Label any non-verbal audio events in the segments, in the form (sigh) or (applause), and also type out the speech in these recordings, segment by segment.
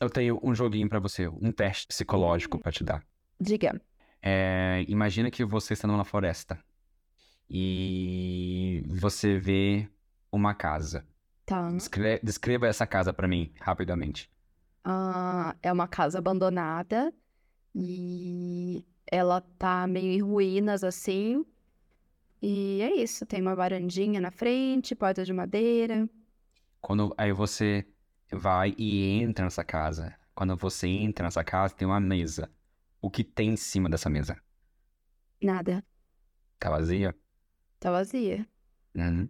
Eu tenho um joguinho pra você, um teste psicológico pra te dar. Diga. É, imagina que você está numa floresta e você vê uma casa. Tá. Descre- descreva essa casa pra mim, rapidamente. Ah, é uma casa abandonada e ela tá meio em ruínas assim. E é isso, tem uma varandinha na frente, porta de madeira. Quando aí você vai e entra nessa casa. Quando você entra nessa casa, tem uma mesa. O que tem em cima dessa mesa? Nada, Tá vazia? tá vazia. Uhum.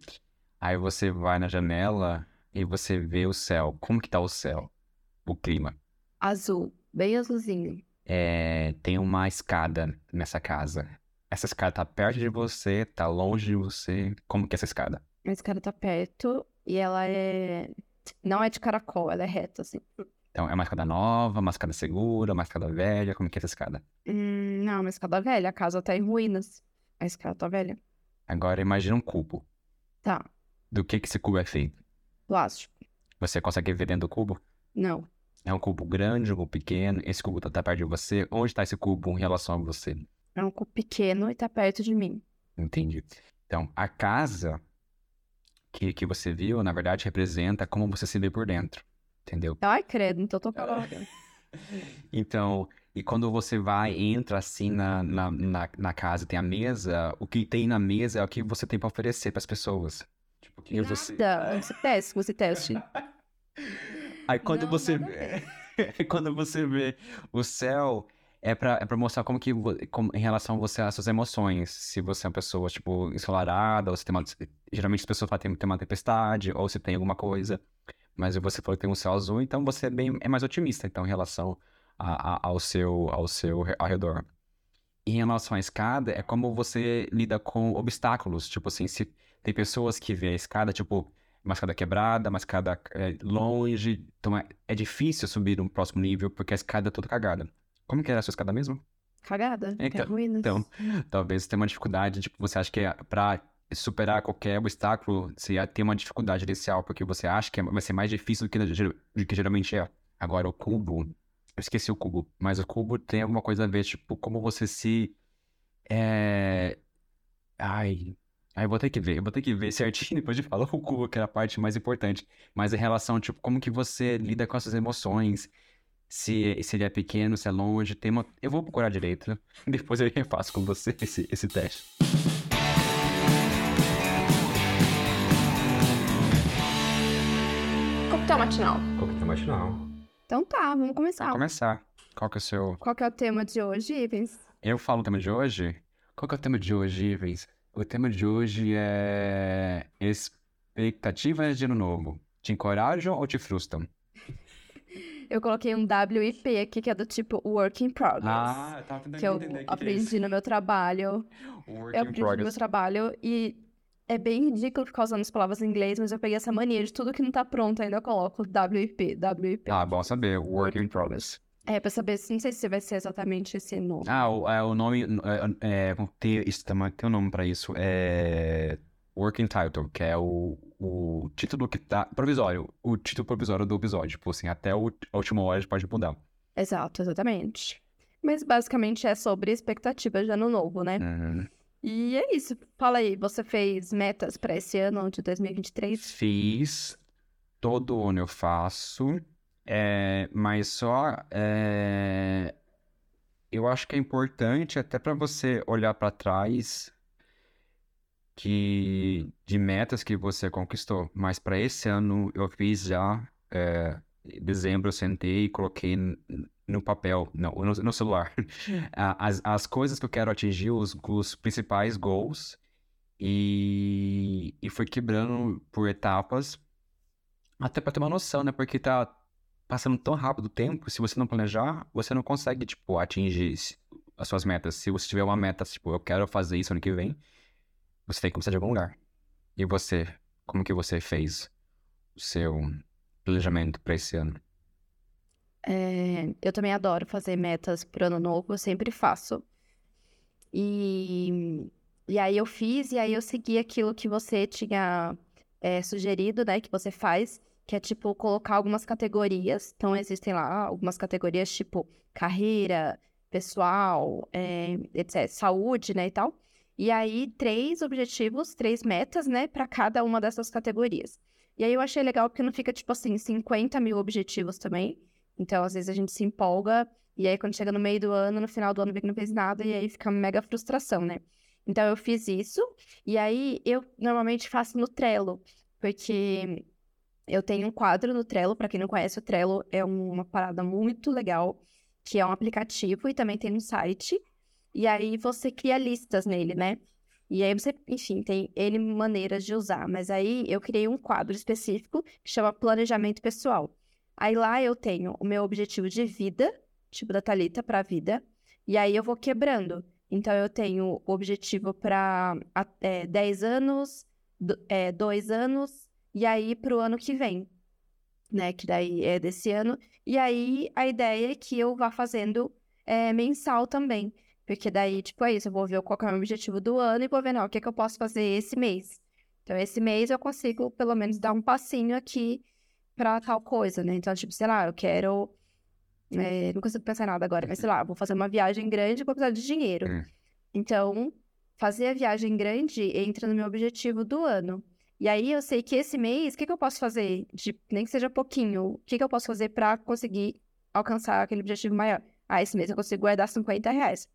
Aí você vai na janela e você vê o céu. Como que tá o céu? O clima. Azul, bem azulzinho. É, tem uma escada nessa casa. Essa escada tá perto de você, tá longe de você. Como que é essa escada? A escada tá perto e ela é. Não é de caracol, ela é reta, assim. Então, é uma escada nova, uma escada segura, uma escada velha. Como que é essa escada? Hum, não, uma escada velha, a casa tá em ruínas. A escada tá velha. Agora imagina um cubo. Tá, Do que que esse cubo é feito? plástico. Você consegue ver dentro do cubo? Não. É um cubo grande, um cubo pequeno. Esse cubo tá, tá perto de você. Onde tá esse cubo em relação a você? É um cubo pequeno e tá perto de mim. Entendi. Então, a casa que, que você viu, na verdade, representa como você se vê por dentro. Entendeu? Ai, credo, então tô calada. (laughs) Então, e quando você vai, entra assim na, na, na, na casa, tem a mesa, o que tem na mesa é o que você tem pra oferecer pras pessoas. Tipo, o que você. Nada. Você teste, você teste. Aí quando Não, você (laughs) quando você vê o céu, é pra, é pra mostrar como que, como, em relação a você, às suas emoções. Se você é uma pessoa, tipo, ensolarada, ou se tem uma, geralmente as pessoas falam que tem, tem uma tempestade, ou se tem alguma coisa. Mas você falou que tem um céu azul, então você é bem, é mais otimista, então, em relação a- a- ao seu, ao seu ao redor. E em relação à escada, é como você lida com obstáculos. Tipo assim, se tem pessoas que vê a escada, tipo, uma escada quebrada, uma escada é, longe. Então é, é difícil subir um próximo nível porque a escada é toda cagada. Como que era a sua escada mesmo? Cagada. Então- ruínas. então, Talvez você tenha uma dificuldade, tipo, você acha que é pra superar qualquer obstáculo, você ia ter uma dificuldade inicial, porque você acha que é- vai ser mais difícil do que, do que geralmente é. Agora, o cubo, eu esqueci o cubo, mas o cubo tem alguma coisa a ver, tipo, como você se. É... Ai. Ai, eu vou ter que ver, eu vou ter que ver (laughs) certinho depois de falar o cubo, que era a parte mais importante. Mas em relação, tipo, como que você lida com essas emoções, se, se ele é pequeno, se é longe, tem uma... Eu vou procurar direito, né? (laughs) depois eu refaço com você (laughs) esse, esse teste. Coquetel matinal. Coquetel matinal. Então tá, vamos começar. Vamos começar. Qual que é o seu... Qual que é o tema de hoje, Ivens? Eu falo o tema de hoje? Qual que é o tema de hoje, Ivens? O tema de hoje é... Expectativas de ano novo. Te encorajam ou te frustram? Eu coloquei um WIP aqui, que é do tipo Work in Progress. Ah, eu tava tentando que eu entender o que aprendi no meu trabalho. é. (laughs) Work Eu aprendi no meu progress. trabalho e é bem ridículo ficar usando as palavras em inglês, mas eu peguei essa mania de tudo que não tá pronto ainda eu coloco WIP, WIP. Ah, bom saber. Work in progress. É, pra saber, não sei se vai ser exatamente esse nome. Ah, o, é, o nome... É, é, tem, isso, tem um nome pra isso. É... Working Title, que é o, o título que tá... Provisório. O título provisório do episódio. Tipo assim, até o, a última hora a gente pode mudar. Exato, exatamente. Mas basicamente é sobre expectativas de ano novo, né? Uhum. E é isso. Fala aí, você fez metas pra esse ano de 2023? Fiz, todo ano eu faço, é, mas só é, eu acho que é importante até para você olhar para trás que de metas que você conquistou. Mas para esse ano eu fiz já, é, em dezembro eu sentei e coloquei no papel, não, no, no celular, (laughs) a- as, as coisas que eu quero atingir, os, os principais goals. E, e foi quebrando por etapas, até pra ter uma noção, né? Porque tá passando tão rápido o tempo, se você não planejar, você não consegue, tipo, atingir as suas metas. Se você tiver uma meta, tipo, eu quero fazer isso ano que vem, você tem que começar de algum lugar. E você, como que você fez o seu planejamento pra esse ano? É, eu também adoro fazer metas pro ano novo, eu sempre faço. E, e aí eu fiz, e aí eu segui aquilo que você tinha é, sugerido, né? Que você faz, que é tipo colocar algumas categorias. Então, existem lá algumas categorias tipo carreira, pessoal, é, etc., saúde, né, e tal. E aí, três objetivos, três metas, né, para cada uma dessas categorias. E aí eu achei legal porque não fica, tipo assim, 50 mil objetivos também. Então, às vezes a gente se empolga, e aí quando chega no meio do ano, no final do ano, vê que não fez nada, e aí fica mega frustração, né? Então, eu fiz isso, e aí eu normalmente faço no Trello, porque eu tenho um quadro no Trello, para quem não conhece, o Trello é uma parada muito legal, que é um aplicativo e também tem no site. E aí você cria listas nele, né? E aí você, enfim, tem N maneiras de usar. Mas aí eu criei um quadro específico que chama Planejamento Pessoal. Aí lá eu tenho o meu objetivo de vida, tipo da Thalita para a vida. E aí eu vou quebrando. Então eu tenho o objetivo para é, 10 anos, 2 é, anos, e aí para o ano que vem, né? Que daí é desse ano. E aí a ideia é que eu vá fazendo é, mensal também. Porque daí, tipo, é isso, eu vou ver qual é o meu objetivo do ano e vou ver, não, o que, é que eu posso fazer esse mês. Então, esse mês eu consigo, pelo menos, dar um passinho aqui para tal coisa, né? Então, tipo, sei lá, eu quero. É, não consigo pensar em nada agora, mas sei lá, vou fazer uma viagem grande e vou precisar de dinheiro. Então, fazer a viagem grande entra no meu objetivo do ano. E aí eu sei que esse mês, o que, que eu posso fazer? De, nem que seja pouquinho, o que, que eu posso fazer para conseguir alcançar aquele objetivo maior? Ah, esse mês eu consigo guardar 50 reais.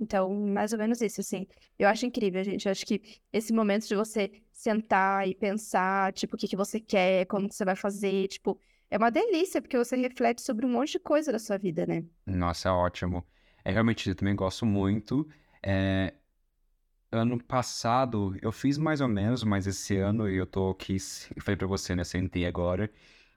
Então, mais ou menos isso, assim. Eu acho incrível, gente. Eu acho que esse momento de você sentar e pensar, tipo, o que, que você quer, como que você vai fazer, tipo, é uma delícia, porque você reflete sobre um monte de coisa da sua vida, né? Nossa, é ótimo. É, realmente, eu também gosto muito. É, Ano passado eu fiz mais ou menos, mas esse ano eu tô aqui, eu falei pra você, né? Sentei agora.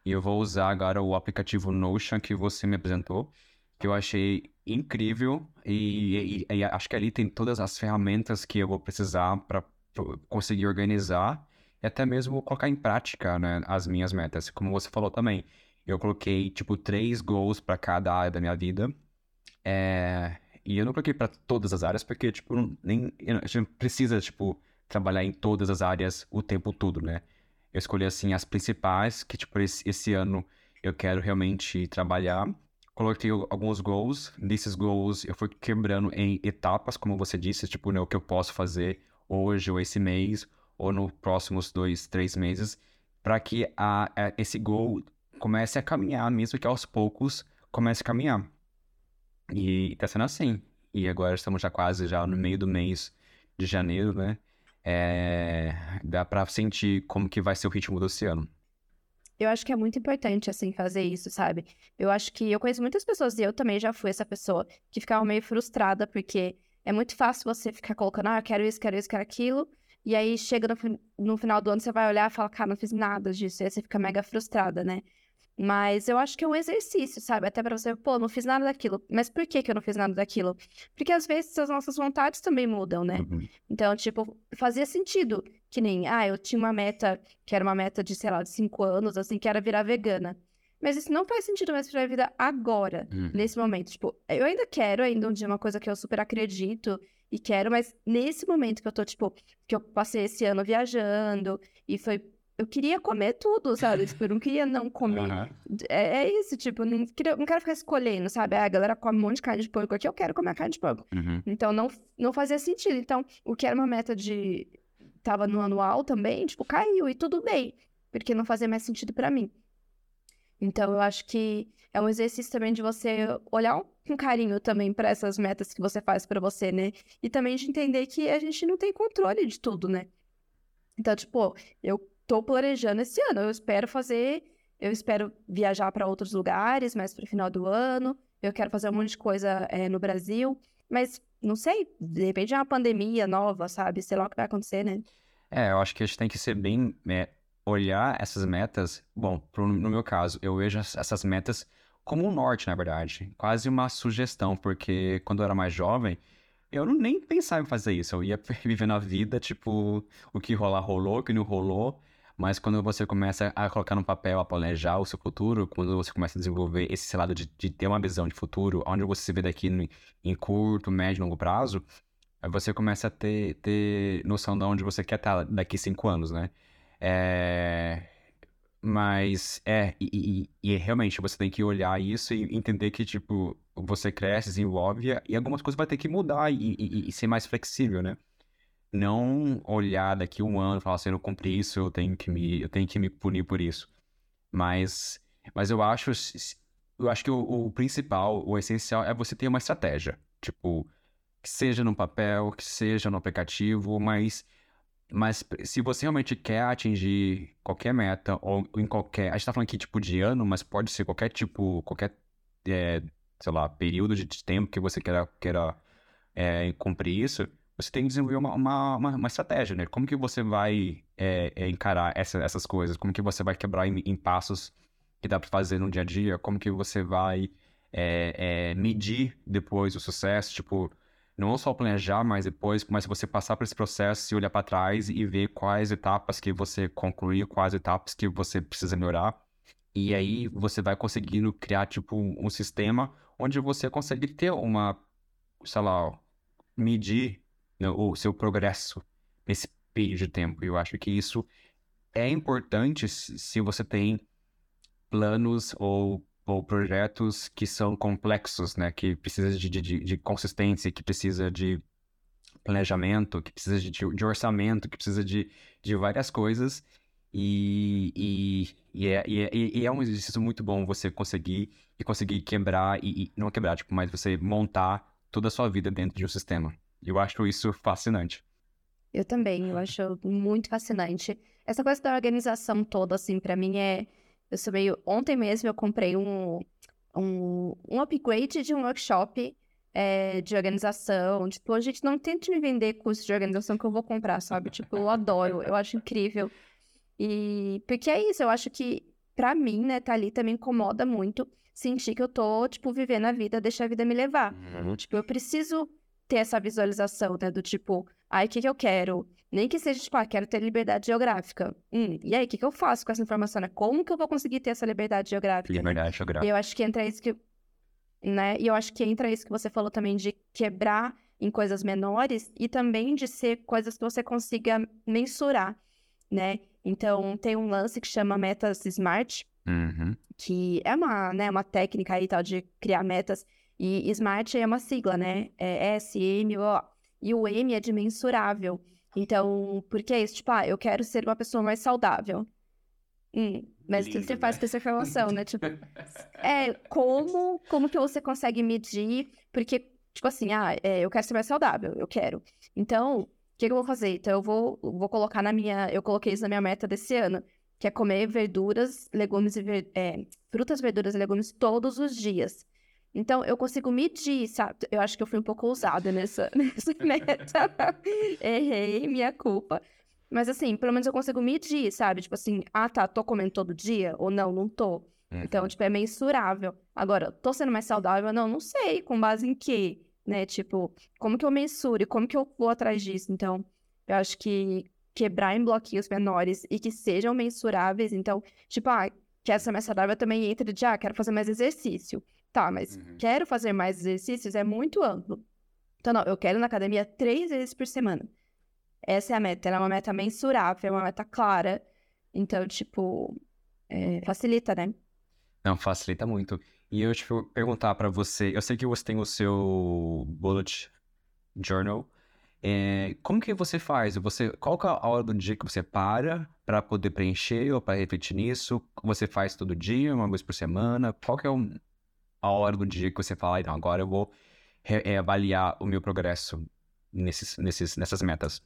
E eu vou usar agora o aplicativo Notion que você me apresentou, que eu achei incrível. E, e, e acho que ali tem todas as ferramentas que eu vou precisar para conseguir organizar e até mesmo colocar em prática, né, as minhas metas. Como você falou também, eu coloquei tipo três goals para cada área da minha vida. É, e eu não coloquei para todas as áreas, porque, tipo, nem, a gente precisa, tipo, trabalhar em todas as áreas o tempo todo, né? Eu escolhi, assim, as principais, que, tipo, esse, esse ano eu quero realmente trabalhar. Coloquei alguns goals. Desses goals, eu fui quebrando em etapas, como você disse, tipo, né, o que eu posso fazer hoje ou esse mês, ou nos próximos dois, três meses, para que a, a, esse goal comece a caminhar, mesmo que aos poucos comece a caminhar. E tá sendo assim. E agora estamos já quase já no meio do mês de janeiro, né? É... Dá pra sentir como que vai ser o ritmo do oceano. Eu acho que é muito importante, assim, fazer isso, sabe? Eu acho que eu conheço muitas pessoas, e eu também já fui essa pessoa, que ficava meio frustrada, porque é muito fácil você ficar colocando, ah, quero isso, quero isso, quero aquilo, e aí chega no, no final do ano, você vai olhar e fala, cara, não fiz nada disso, e aí você fica mega frustrada, né? Mas eu acho que é um exercício, sabe? Até para você, pô, não fiz nada daquilo. Mas por que, que eu não fiz nada daquilo? Porque às vezes as nossas vontades também mudam, né? Uhum. Então, tipo, fazia sentido. Que nem, ah, eu tinha uma meta, que era uma meta de, sei lá, de cinco anos, assim, que era virar vegana. Mas isso não faz sentido mais pra minha vida agora, uhum. nesse momento. Tipo, eu ainda quero ainda um dia uma coisa que eu super acredito e quero, mas nesse momento que eu tô, tipo, que eu passei esse ano viajando e foi eu queria comer tudo, sabe? Tipo, eu não queria não comer. Uhum. É, é, isso, tipo, não, queria, não quero ficar escolhendo, sabe? Ah, a galera come um monte de carne de porco aqui, eu quero comer a carne de porco. Uhum. Então, não, não fazia sentido. Então, o que era uma meta de... Tava no anual também, tipo, caiu e tudo bem. Porque não fazia mais sentido para mim. Então, eu acho que é um exercício também de você olhar com carinho também para essas metas que você faz para você, né? E também de entender que a gente não tem controle de tudo, né? Então, tipo, eu tô planejando esse ano. Eu espero fazer, eu espero viajar para outros lugares, mais para o final do ano. Eu quero fazer um monte de coisa é, no Brasil, mas não sei, de repente é uma pandemia nova, sabe? Sei lá o que vai acontecer, né? É, eu acho que a gente tem que ser bem. É, olhar essas metas. Bom, pro, no meu caso, eu vejo essas metas como um norte, na verdade. Quase uma sugestão, porque quando eu era mais jovem, eu nem pensava em fazer isso. Eu ia (laughs) vivendo a vida, tipo, o que rolar rolou, o que não rolou. Mas quando você começa a colocar no papel, a planejar o seu futuro, quando você começa a desenvolver esse lado de, de ter uma visão de futuro, onde você se vê daqui no, em curto, médio, longo prazo, você começa a ter, ter noção de onde você quer estar daqui cinco anos, né? É... Mas é, e, e, e, realmente você tem que olhar isso e entender que, tipo, você cresce, desenvolve e algumas coisas vai ter que mudar e, e, e ser mais flexível, né? Não olhar daqui um ano e falar assim, eu não cumpri isso, eu tenho que me, eu tenho que me punir por isso. Mas, mas eu acho, eu acho que o, o principal, o essencial é você ter uma estratégia. Tipo, que seja no papel, que seja no aplicativo, mas mas se você realmente quer atingir qualquer meta, ou em qualquer. A gente tá falando aqui tipo de ano, mas pode ser qualquer tipo, qualquer, é, sei lá, período de tempo que você queira, queira é, cumprir isso, você tem que desenvolver uma, uma, uma, uma estratégia, né? Como que você vai é, é encarar essa, essas coisas? Como que você vai quebrar em, em, passos que dá para fazer no dia a dia? Como que você vai é, é, medir depois o sucesso? Tipo, não só planejar, mas depois, mas você passar por esse processo e olhar para trás e ver quais etapas que você concluiu, quais etapas que você precisa melhorar. E aí você vai conseguindo criar, tipo, um sistema onde você consegue ter uma, sei lá, medir o seu progresso nesse período de tempo. Eu acho que isso é importante se você tem planos ou ou projetos que são complexos, né? Que precisa de, de, de consistência, que precisa de planejamento, que precisa de, de orçamento, que precisa de, de várias coisas. E, e, e, é, e, é, e é um exercício muito bom você conseguir e conseguir quebrar, e, e, não quebrar, tipo, mas você montar toda a sua vida dentro de um sistema. Eu acho isso fascinante. Eu também, eu acho muito fascinante. Essa coisa da organização toda, assim, para mim é eu sou meio. Ontem mesmo eu comprei um, um, um upgrade de um workshop é, de organização. Tipo, a gente não tente me vender curso de organização que eu vou comprar, sabe? Tipo, eu adoro, eu acho incrível. E porque é isso, eu acho que para mim, né, tá ali também incomoda muito sentir que eu tô, tipo, vivendo a vida, deixar a vida me levar. Uhum. Tipo, eu preciso ter essa visualização, né, do tipo, ai, o que que eu quero? Nem que seja, tipo, ah, quero ter liberdade geográfica. Hum, e aí, o que, que eu faço com essa informação? Né? Como que eu vou conseguir ter essa liberdade geográfica? Liberdade geográfica. E eu acho que entra isso que. Né? E eu acho que entra isso que você falou também de quebrar em coisas menores e também de ser coisas que você consiga mensurar, né? Então, tem um lance que chama metas smart, uhum. que é uma, né, uma técnica aí tal de criar metas. E smart é uma sigla, né? É S, M, O. E o M é de mensurável. Então, porque é isso? Tipo, ah, eu quero ser uma pessoa mais saudável. Hum, mas o que você faz com essa informação, né? Tipo, é, como, como que você consegue medir? Porque, tipo assim, ah, é, eu quero ser mais saudável, eu quero. Então, o que, que eu vou fazer? Então, eu vou, vou colocar na minha... Eu coloquei isso na minha meta desse ano, que é comer verduras, legumes e... Ver, é, frutas, verduras e legumes todos os dias. Então, eu consigo medir, sabe? Eu acho que eu fui um pouco ousada nessa, (laughs) nessa meta. Errei, minha culpa. Mas, assim, pelo menos eu consigo medir, sabe? Tipo assim, ah, tá, tô comendo todo dia? Ou não, não tô. Então, uhum. tipo, é mensurável. Agora, tô sendo mais saudável? Não, não sei. Com base em quê? Né? Tipo, como que eu mensuro? Como que eu vou atrás disso? Então, eu acho que quebrar em bloquinhos menores e que sejam mensuráveis. Então, tipo, ah, quer ser mais saudável também entra de, ah, quero fazer mais exercício. Tá, mas uhum. quero fazer mais exercícios é muito amplo. Então, não, eu quero ir na academia três vezes por semana. Essa é a meta. Ela é uma meta mensurável, é uma meta clara. Então, tipo, é, facilita, né? Não, facilita muito. E eu, tipo, perguntar para você, eu sei que você tem o seu bullet journal. É, como que você faz? Você, qual é a hora do dia que você para para poder preencher ou para refletir nisso? Você faz todo dia, uma vez por semana? Qual que é o, a hora do dia que você fala, então, agora eu vou avaliar o meu progresso nesses, nesses, nessas metas?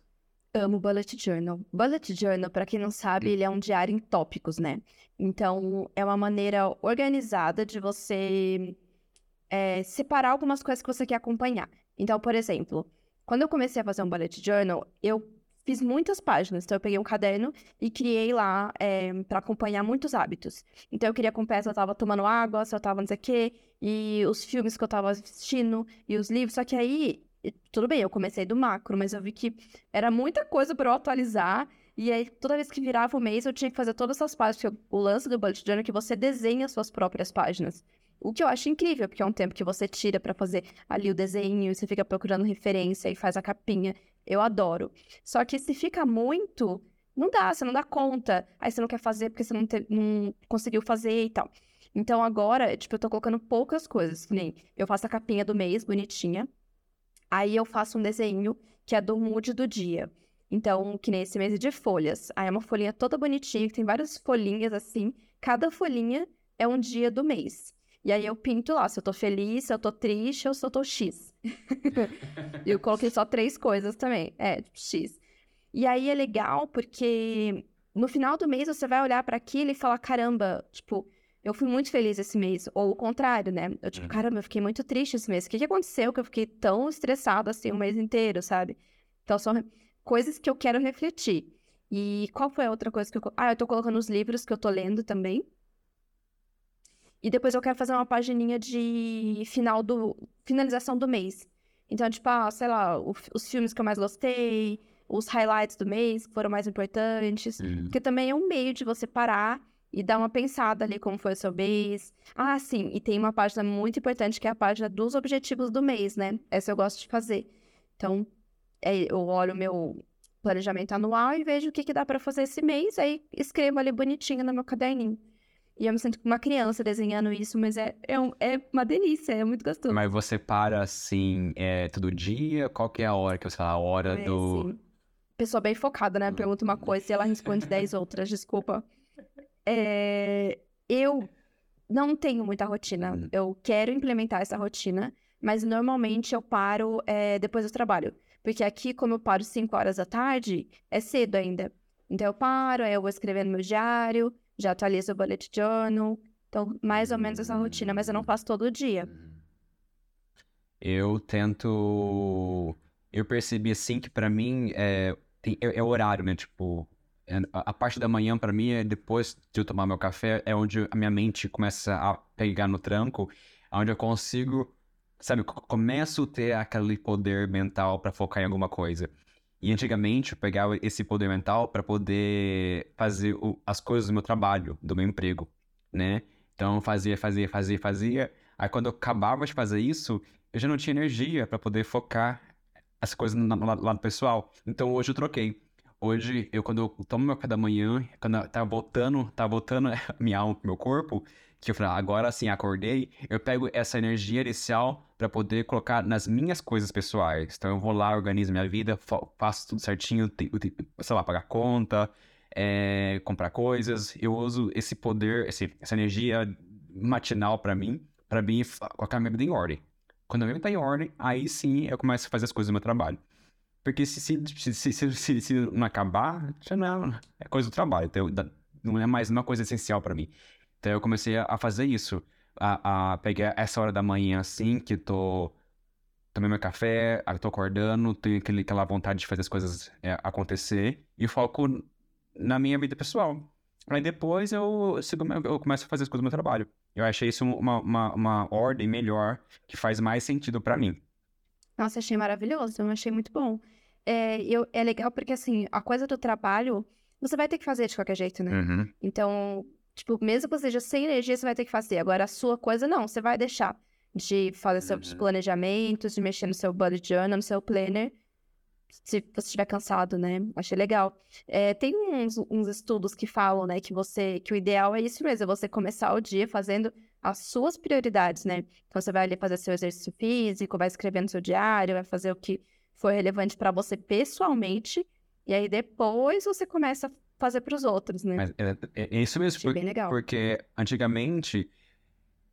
Amo Bullet Journal. Bullet Journal, para quem não sabe, ele é um diário em tópicos, né? Então, é uma maneira organizada de você é, separar algumas coisas que você quer acompanhar. Então, por exemplo, quando eu comecei a fazer um Bullet Journal, eu fiz muitas páginas. Então, eu peguei um caderno e criei lá é, eh, para acompanhar muitos hábitos. Então, eu queria acompanhar se eu tava tomando água, se eu tava não sei o quê, e os filmes que eu tava assistindo, e os livros. Só que aí, tudo bem, eu comecei do macro, mas eu vi que era muita coisa para eu atualizar. E aí, toda vez que virava o mês, eu tinha que fazer todas essas páginas. O lance do Bullet Journal é que você desenha suas próprias páginas. O que eu acho incrível, porque é um tempo que você tira para fazer ali o desenho, você fica procurando referência e faz a capinha. Eu adoro. Só que se fica muito, não dá, você não dá conta. Aí você não quer fazer porque você não, te, não conseguiu fazer e tal. Então agora, tipo, eu tô colocando poucas coisas. Nem eu faço a capinha do mês, bonitinha. Aí eu faço um desenho que é do mood do dia. Então, que nem esse mês de folhas. Aí é uma folhinha toda bonitinha, que tem várias folhinhas assim. Cada folhinha é um dia do mês. E aí eu pinto lá se eu tô feliz, se eu tô triste ou se eu tô X. (laughs) e eu coloquei só três coisas também. É, tipo, X. E aí é legal porque no final do mês você vai olhar para aquilo e falar: caramba, tipo, eu fui muito feliz esse mês. Ou o contrário, né? Eu, tipo, uhum. caramba, eu fiquei muito triste esse mês. O que, que aconteceu que eu fiquei tão estressada assim o mês inteiro, sabe? Então são coisas que eu quero refletir. E qual foi a outra coisa que eu. Ah, eu tô colocando os livros que eu tô lendo também. E depois eu quero fazer uma pagininha de final do... finalização do mês. Então, tipo, ah, sei lá, os filmes que eu mais gostei, os highlights do mês que foram mais importantes. Uhum. Porque também é um meio de você parar e dar uma pensada ali como foi o seu mês. Ah, sim, e tem uma página muito importante que é a página dos objetivos do mês, né? Essa eu gosto de fazer. Então, é, eu olho o meu planejamento anual e vejo o que, que dá para fazer esse mês, aí escrevo ali bonitinho no meu caderninho. E eu me sinto como uma criança desenhando isso, mas é, é, um, é uma delícia, é muito gostoso. Mas você para assim, é, todo dia? Qual que é a hora que você fala? A hora é, do. Sim. Pessoa bem focada, né? Pergunta uma coisa e ela responde dez outras, desculpa. É, eu não tenho muita rotina. Hum. Eu quero implementar essa rotina, mas normalmente eu paro é, depois do trabalho. Porque aqui, como eu paro 5 horas da tarde, é cedo ainda. Então eu paro, aí eu vou escrever no meu diário, já atualizo o bullet journal. Então, mais ou menos essa rotina, mas eu não faço todo dia. Eu tento. Eu percebi assim que para mim é, é, é horário, né? Tipo, é, a parte da manhã para mim é depois de eu tomar meu café, é onde a minha mente começa a pegar no tranco, onde eu consigo, sabe, começo a ter aquele poder mental para focar em alguma coisa. E antigamente eu pegava esse poder mental para poder fazer o, as coisas do meu trabalho, do meu emprego, né? Então fazia, fazia, fazia, fazia. Aí quando eu acabava de fazer isso, eu já não tinha energia para poder focar as coisas no, lado pessoal. Então hoje eu troquei. Hoje, eu quando eu tomo meu café da manhã, quando tá voltando, tá voltando (laughs) minha alma pro meu corpo, que eu falei, ah, agora sim, acordei, eu pego essa energia inicial para poder colocar nas minhas coisas pessoais. Então eu vou lá, organizo minha vida, faço tudo certinho, sei lá, pagar conta, é, comprar coisas. Eu uso esse poder, esse, essa energia matinal para mim, para mim colocar minha vida em ordem. Quando a minha vida tá em ordem, aí sim eu começo a fazer as coisas do meu trabalho. Porque se, se, se, se, se não acabar, já não é, é coisa do trabalho. Então, não é mais uma coisa essencial para mim. Então eu comecei a fazer isso. A, a pegar essa hora da manhã assim, que tô tomei meu café, tô acordando, tenho aquele, aquela vontade de fazer as coisas é, acontecer e foco na minha vida pessoal. Aí depois eu, eu começo a fazer as coisas do meu trabalho. Eu achei isso uma, uma, uma ordem melhor, que faz mais sentido para mim. Nossa, achei maravilhoso, eu achei muito bom. É, eu, é legal porque, assim, a coisa do trabalho, você vai ter que fazer de qualquer jeito, né? Uhum. Então, Tipo, mesmo que você esteja sem energia, você vai ter que fazer. Agora, a sua coisa, não. Você vai deixar de fazer seus uhum. planejamentos, de mexer no seu bullet journal, no seu planner, se você estiver cansado, né? Achei legal. É, tem uns, uns, estudos que falam, né, que você, que o ideal é isso mesmo, é você começar o dia fazendo as suas prioridades, né? Então, você vai ali fazer seu exercício físico, vai escrever no seu diário, vai fazer o que foi relevante para você pessoalmente, e aí depois você começa fazer para os outros, né? Mas é, é, é isso mesmo, Achei bem legal. porque antigamente,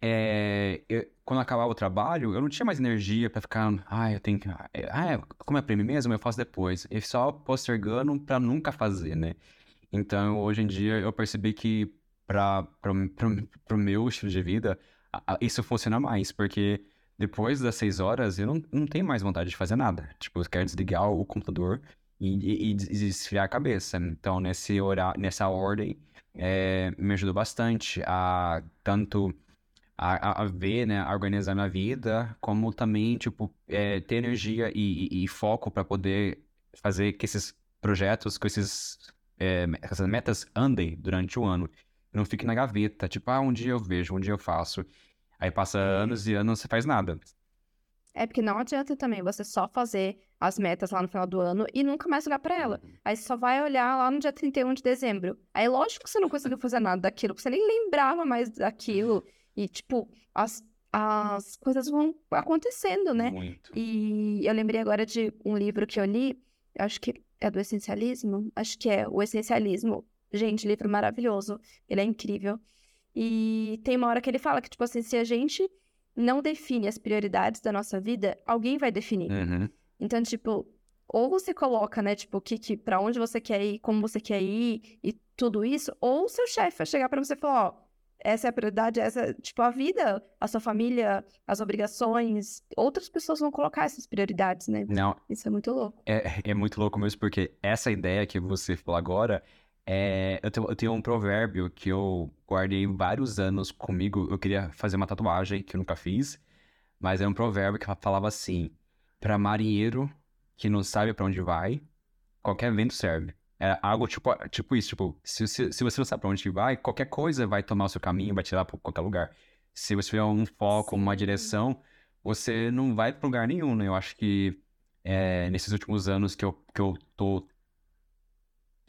é, eu, quando acabava o trabalho, eu não tinha mais energia para ficar, ah, eu tenho que, ah, é, como é para mim mesmo, eu faço depois. E só postergando para nunca fazer, né? Então, hoje em dia, eu percebi que para o meu estilo de vida, a, a, isso funciona mais, porque depois das seis horas, eu não, não tenho mais vontade de fazer nada. Tipo, eu quero desligar o computador e, e, desfriar a cabeça. Então, nesse horário, nessa ordem, é, me ajudou bastante a tanto a, a, ver, né, a organizar minha vida, como também, tipo, é, ter energia e, e, e foco para poder fazer que esses projetos, que esses, é, essas metas andem durante o ano. Não fique na gaveta, tipo, ah, um dia eu vejo, um dia eu faço. Aí passa anos e anos, você faz nada. É porque não adianta também você só fazer as metas lá no final do ano e nunca mais olhar para ela. Uhum. Aí você só vai olhar lá no dia 31 de dezembro. Aí lógico que você não conseguiu fazer nada daquilo, porque você nem lembrava mais daquilo. (laughs) E, tipo, as, as coisas vão acontecendo, né? Muito. E eu lembrei agora de um livro que eu li, acho que é do essencialismo, acho que é o essencialismo. Gente, livro maravilhoso, ele é incrível. E tem uma hora que ele fala que, tipo assim, se a gente não define as prioridades da nossa vida, alguém vai definir. Uhum. Então, tipo, ou você coloca, né, tipo, que, que para onde você quer ir, como você quer ir e tudo isso, ou o seu chefe vai chegar para você e falar, ó, essa é a prioridade, essa, tipo, a vida, a sua família, as obrigações, outras pessoas vão colocar essas prioridades, né? Não, Isso é muito louco. É, é muito louco mesmo, porque essa ideia que você falou agora, é, eu, tenho, eu tenho um provérbio que eu guardei vários anos comigo. Eu queria fazer uma tatuagem que eu nunca fiz, mas é um provérbio que falava assim: para marinheiro que não sabe para onde vai, qualquer vento serve. É algo tipo, tipo isso, tipo, se, se, se você não sabe para onde vai, qualquer coisa vai tomar o seu caminho, vai te levar para qualquer lugar. Se você tiver um foco, uma direção, você não vai para lugar nenhum, né? Eu acho que é, nesses últimos anos que eu, que eu tô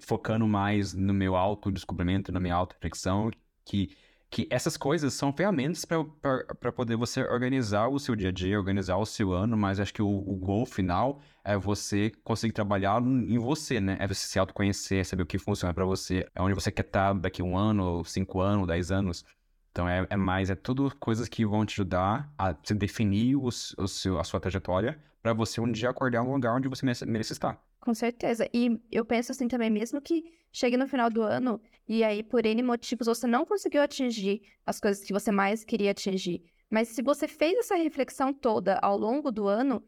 focando mais no meu autodescobrimento, na minha auto-reflexão, que, que essas coisas são ferramentas para poder você organizar o seu dia a dia, organizar o seu ano, mas acho que o, o gol final é você conseguir trabalhar em você, né? É você se autoconhecer, saber o que funciona para você, é onde você quer estar daqui a um ano, cinco anos, dez anos. Então é, é mais, é tudo coisas que vão te ajudar a definir o, s- o seu, a sua trajetória para você um dia acordar um lugar onde você merece, merece estar. Com certeza. E eu penso assim também, mesmo que chegue no final do ano e aí por N motivos você não conseguiu atingir as coisas que você mais queria atingir. Mas se você fez essa reflexão toda ao longo do ano,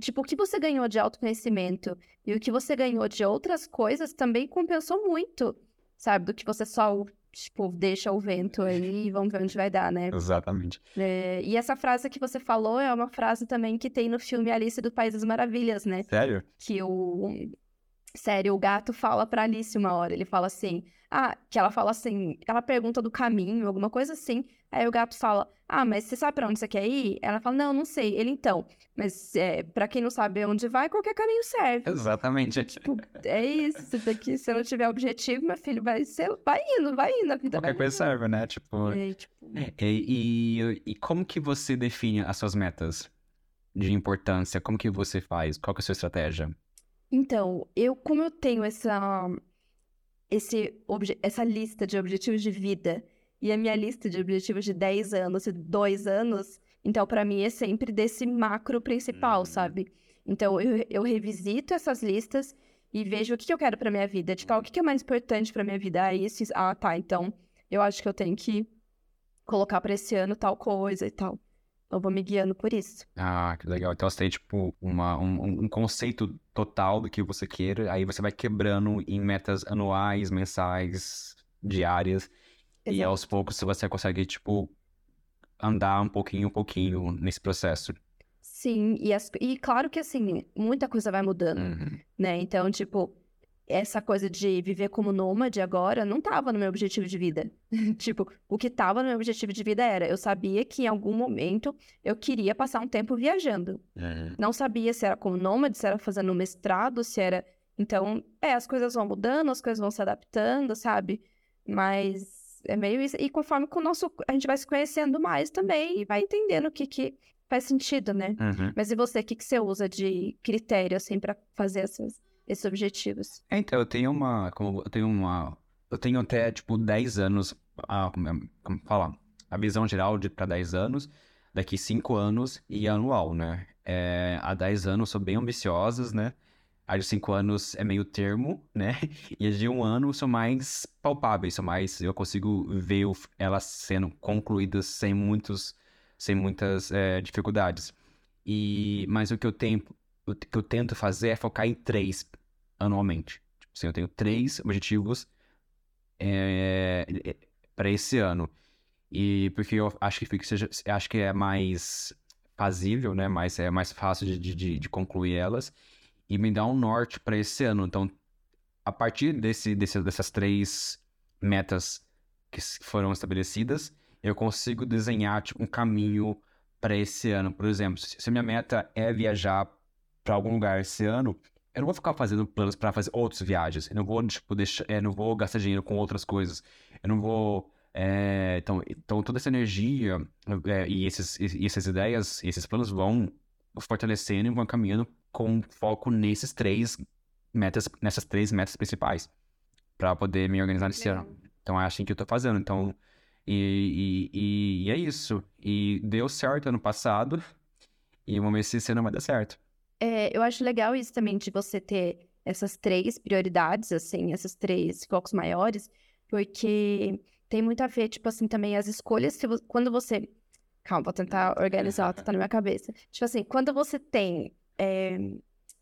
tipo, o que você ganhou de autoconhecimento e o que você ganhou de outras coisas também compensou muito, sabe? Do que você só, tipo, deixa o vento aí e vamos ver onde vai dar, né? Exatamente. É, e essa frase que você falou é uma frase também que tem no filme Alice do País das Maravilhas, né? Sério? que o sério, o gato fala pra Alice uma hora, ele fala assim: "Ah, que ela fala assim, ela pergunta do caminho, alguma coisa assim". Aí o gato fala: "Ah, mas você sabe pra onde você quer ir?". Ela fala: "Não, não sei". Ele então, mas é, para quem não sabe onde vai, qualquer caminho serve. Exatamente. Tipo, é isso, que, se não tiver objetivo, meu filho, vai ser, vai indo, vai indo, a vida Qualquer coisa serve, né? Tipo. É, tipo, E, e, e como que você define as suas metas de importância? Como que você faz? Qual que é a sua estratégia? Então, eu, como eu tenho essa, esse, essa lista de objetivos de vida e a minha lista de objetivos de 10 anos e 2 anos, então, para mim, é sempre desse macro principal, Uhum. sabe? Então, eu, eu revisito essas listas e vejo o que eu quero para minha vida. Tipo, ah, o que é mais importante para minha vida? Ah, isso. Ah, tá. Então, eu acho que eu tenho que colocar para esse ano tal coisa e tal. Eu vou me guiando por isso. Ah, que legal. Então você tem, tipo, uma, um, um conceito total do que você queira, aí você vai quebrando em metas anuais, mensais, diárias, e Exato. aos poucos você consegue, tipo, andar um pouquinho, um pouquinho nesse processo. Sim, e, as- e claro que assim, muita coisa vai mudando. Uhum. né? Então, tipo, essa coisa de viver como nômade agora não tava no meu objetivo de vida. (laughs) Tipo, o que tava no meu objetivo de vida era, eu sabia que em algum momento eu queria passar um tempo viajando. Uhum. Não sabia se era como nômade, se era fazendo mestrado, se era. Então, é, as coisas vão mudando, as coisas vão se adaptando, sabe? Mas é meio isso. E conforme com o nosso, a gente vai se conhecendo mais também e vai entendendo o que, que faz sentido, né? Uhum. Mas e você, o que, que você usa de critério, assim, pra fazer essas, esses objetivos? É, Então, eu tenho uma, como eu tenho uma, eu tenho até, tipo, 10 anos, a, como, como fala, a visão geral de para 10 anos, daqui 5 anos e anual, né? É, há 10 anos são bem ambiciosas, né? A de 5 anos é meio termo, né? (laughs) E as de um ano são mais palpáveis, são mais, eu consigo ver elas sendo concluídas sem muitos, sem muitas é, dificuldades. E, mas o que eu tenho, o que eu tento fazer é focar em três anualmente. Tipo assim, eu tenho três objetivos para esse ano. E porque eu acho que fica- seja, acho que é mais fazível, né? Mais, é mais fácil de, de- de concluir elas. E me dá um norte para esse ano. Então, a partir desse, desse, dessas três metas que foram estabelecidas, eu consigo desenhar tipo, um caminho para esse ano, por exemplo, se minha meta é viajar para algum lugar esse ano, eu não vou ficar fazendo planos para fazer outras viagens. Eu não vou, tipo, deixar, é, não vou gastar dinheiro com outras coisas. Eu não vou. é, então, então, toda essa energia é, e, esses, e essas ideias, esses planos vão fortalecendo e vão caminhando com foco nesses três metas, nessas três metas principais, para poder me organizar nesse ano. Então, é assim que eu tô fazendo. Então, e, e, e- e é isso. E deu certo ano passado, e vamos ver se esse ano vai dar certo. É, eu acho legal isso também de você ter essas três prioridades, assim, essas três focos maiores, porque tem muito a ver, tipo assim, também as escolhas que vo- quando você. Calma, vou tentar organizar o que tá na minha cabeça. Tipo assim, quando você tem é,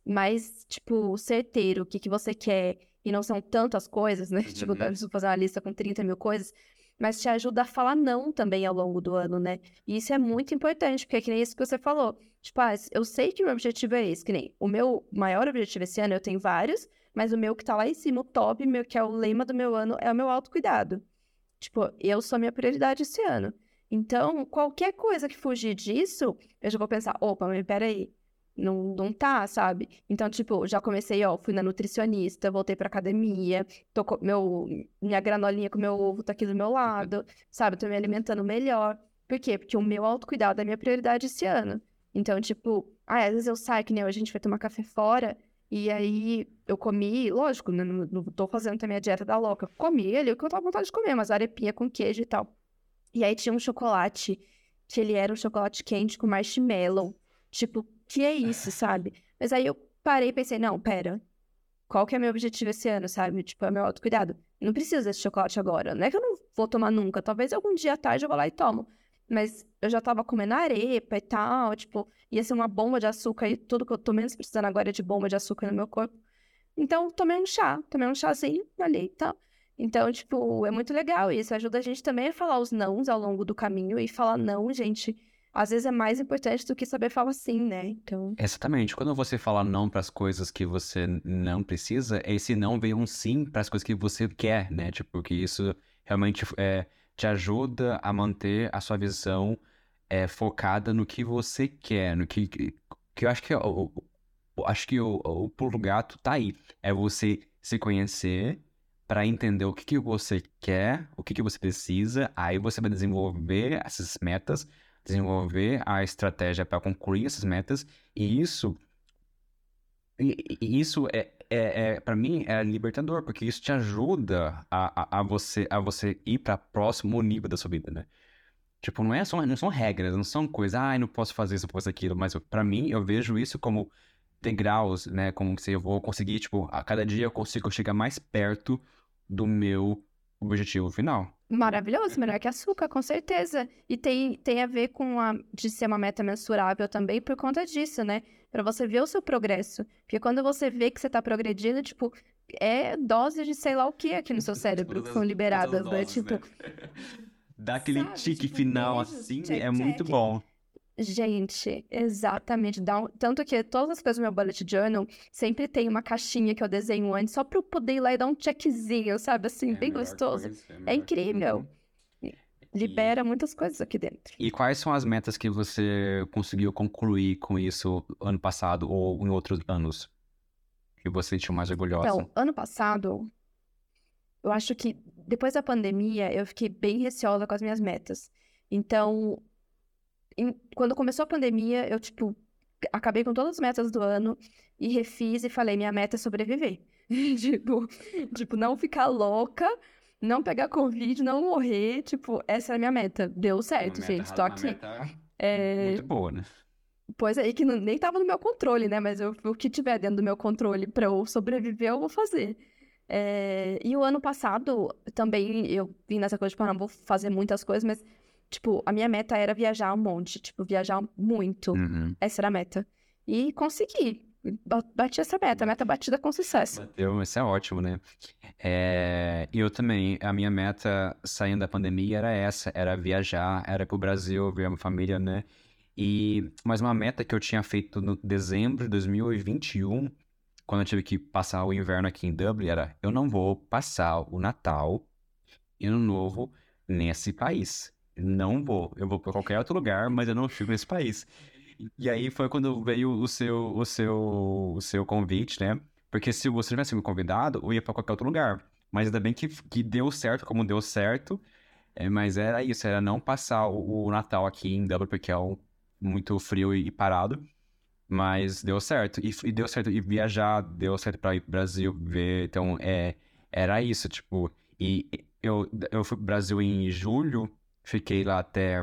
mais, tipo, certeiro o que, que você quer e não são tantas coisas, né? (laughs) Tipo, Uhum. não preciso fazer uma lista com 30 mil coisas, mas te ajuda a falar não também ao longo do ano, né? E isso é muito importante, porque é que nem isso que você falou. Tipo, ah, eu sei que o meu objetivo é esse, que nem o meu maior objetivo esse ano, eu tenho vários, mas o meu que tá lá em cima, o top, meu, que é o lema do meu ano, é o meu autocuidado. Tipo, eu sou a minha prioridade esse ano. Então, qualquer coisa que fugir disso, eu já vou pensar, opa, mas peraí, não, não tá, sabe? Então, tipo, já comecei, ó, fui na nutricionista, voltei pra academia, tô com meu, minha granolinha com meu ovo tá aqui do meu lado, sabe? Tô me alimentando melhor. Por quê? Porque o meu autocuidado é a minha prioridade esse ano. Então, tipo, ah, às vezes eu saio, que nem a gente vai tomar café fora, e aí eu comi, lógico, né, não, não tô fazendo também a dieta da louca. Comi ali o que eu tava com vontade de comer, umas arepinha com queijo e tal. E aí tinha um chocolate, que ele era um chocolate quente com marshmallow. Tipo, que é isso, sabe? Mas aí eu parei e pensei, não, pera. Qual que é meu objetivo esse ano, sabe? Tipo, é meu autocuidado. Não preciso desse chocolate agora. Não é que eu não vou tomar nunca. Talvez algum dia à tarde eu vou lá e tomo. Mas eu já tava comendo arepa e tal, tipo, ia ser uma bomba de açúcar e tudo que eu tô menos precisando agora é de bomba de açúcar no meu corpo. Então, tomei um chá, tomei um chazinho ali e tal. Então, tipo, é muito legal isso. Ajuda a gente também a falar os nãos ao longo do caminho e falar não, gente. Às vezes é mais importante do que saber falar sim, né? Então, Exatamente. Quando você fala não para as coisas que você não precisa, esse não vem um sim para as coisas que você quer, né? Tipo, que isso realmente é, te ajuda a manter a sua visão é, focada no que você quer, no que, que que eu acho que o, o- acho que o, o pulo gato tá aí. É você se conhecer para entender o que que você quer, o que que você precisa, aí você vai desenvolver essas metas desenvolver a estratégia para concluir essas metas e isso e, e isso é, é, é para mim é libertador porque isso te ajuda a, a, a você a você ir para próximo nível da sua vida né? Tipo não é só não são regras não são coisas ah não posso fazer isso não posso aquilo mas para mim eu vejo isso como degraus né? Como se eu vou conseguir tipo a cada dia eu consigo chegar mais perto do meu objetivo final maravilhoso, melhor que açúcar, com certeza. E tem, tem a ver com a de ser uma meta mensurável também por conta disso, né? Pra você ver o seu progresso. Porque quando você vê que você tá progredindo, tipo, é dose de sei lá o que aqui no seu (laughs) cérebro que são liberadas, né? Tipo, (laughs) Dá aquele Sabe, tique tipo, final assim, check, é muito check. bom. Gente, exatamente. Dá um- Tanto que todas as coisas do meu bullet journal sempre tem uma caixinha que eu desenho antes, só pra eu poder ir lá e dar um checkzinho, sabe? Assim, bem gostoso. É incrível. Libera muitas coisas aqui dentro. E quais são as metas que você conseguiu concluir com isso ano passado ou em outros anos? Que você sentiu mais orgulhosa? Então, ano passado, eu acho que depois da pandemia, eu fiquei bem receosa com as minhas metas. Então, em- quando começou a pandemia, eu, tipo, acabei com todas as metas do ano e refiz e falei, minha meta é sobreviver. (laughs) Tipo, tipo, não ficar louca, não pegar Covid, não morrer. Tipo, essa era a minha meta. Deu certo, gente. Tô aqui. É, Muito boa, né? Pois aí que não- nem tava no meu controle, né? Mas eu- o que tiver dentro do meu controle pra eu sobreviver, eu vou fazer. É, E o ano passado também eu vim nessa coisa de, não vou fazer muitas coisas, mas, tipo, a minha meta era viajar um monte, tipo, viajar muito. Uhum. Essa era a meta. E consegui. Ba- Bati essa meta, meta batida com sucesso. Bateu, isso é ótimo, né? É, eu também, a minha meta saindo da pandemia era essa, era viajar, era pro Brasil, ver a minha família, né? E, mas uma meta que eu tinha feito no dezembro de 2021, quando eu tive que passar o inverno aqui em Dublin, era eu não vou passar o Natal e Ano Novo nesse país. Não vou. Eu vou para qualquer outro lugar, mas eu não fico nesse país. E aí foi quando veio o seu, o seu, o seu convite, né? Porque se você tivesse me convidado, eu ia para qualquer outro lugar. Mas ainda bem que, que deu certo como deu certo. É, mas era isso, era não passar o, o Natal aqui em Dublin, porque é um, muito frio e, e parado. Mas deu certo. E, e, deu certo e viajar, deu certo para ir pro Brasil ver. Então, é, era isso, tipo. E eu, eu fui pro Brasil em julho, fiquei lá até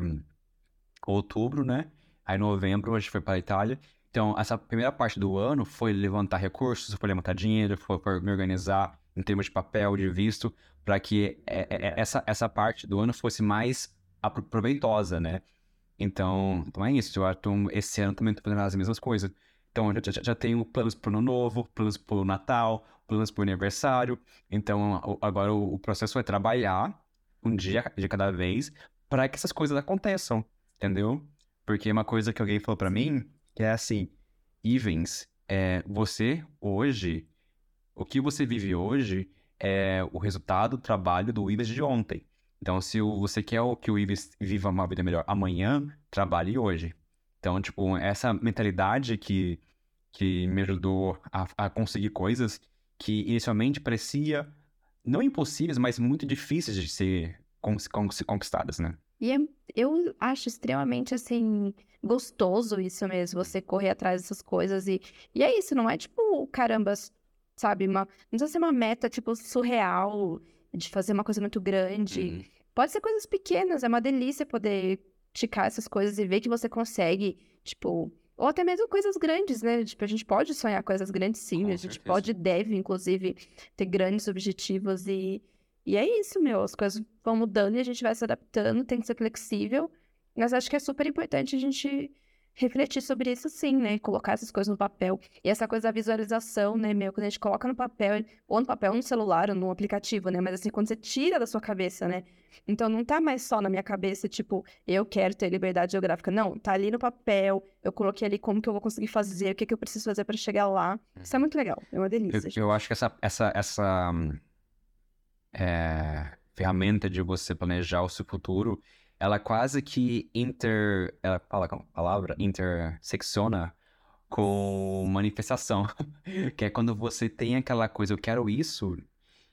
outubro, né? Aí novembro a gente foi para Itália. Então, essa primeira parte do ano foi levantar recursos, foi levantar dinheiro, foi, foi me organizar em termos de papel, de visto, para que é, é, é, essa, essa parte do ano fosse mais proveitosa, né? Então, então é isso. Eu acho que esse ano também estou fazendo as mesmas coisas. Então, já, já, já tenho planos para o ano novo, planos para o Natal, planos para o aniversário. Então, agora o, o processo é trabalhar um dia de cada vez para que essas coisas aconteçam, entendeu? Porque uma coisa que alguém falou para mim que é assim, Ivens, é, você hoje, o que você vive hoje é o resultado do trabalho do Ivens de ontem. Então, se você quer que o Ivens viva uma vida melhor amanhã, trabalhe hoje. Então, tipo, essa mentalidade que, que me ajudou a, a conseguir coisas que inicialmente parecia não impossíveis, mas muito difíceis de ser conquistadas, né? E é, eu acho extremamente, assim, gostoso isso mesmo, você correr atrás dessas coisas. E, e é isso, não é tipo, caramba, sabe? Uma, não precisa ser uma meta, tipo, surreal, de fazer uma coisa muito grande. Uhum. Pode ser coisas pequenas, é uma delícia poder ticar essas coisas e ver que você consegue, tipo... Ou até mesmo coisas grandes, né? Tipo, a gente pode sonhar coisas grandes sim, Com a gente certeza. pode deve, inclusive, ter grandes objetivos e... E é isso, meu. As coisas vão mudando e a gente vai se adaptando, tem que ser flexível. Mas acho que é super importante a gente refletir sobre isso sim, né? Colocar essas coisas no papel. E essa coisa da visualização, né, meu? Quando a gente coloca no papel, ou no papel, ou no celular, ou no aplicativo, né? Mas assim, quando você tira da sua cabeça, né? Então não tá mais só na minha cabeça, tipo, eu quero ter liberdade geográfica. Não, tá ali no papel, eu coloquei ali como que eu vou conseguir fazer, o que, que eu preciso fazer para chegar lá. Isso é muito legal, é uma delícia. Eu, eu acho que essa, essa, essa é, ferramenta de você planejar o seu futuro ela quase que inter. Ela fala com palavra? Intersecciona com manifestação. (laughs) que é quando você tem aquela coisa, eu quero isso.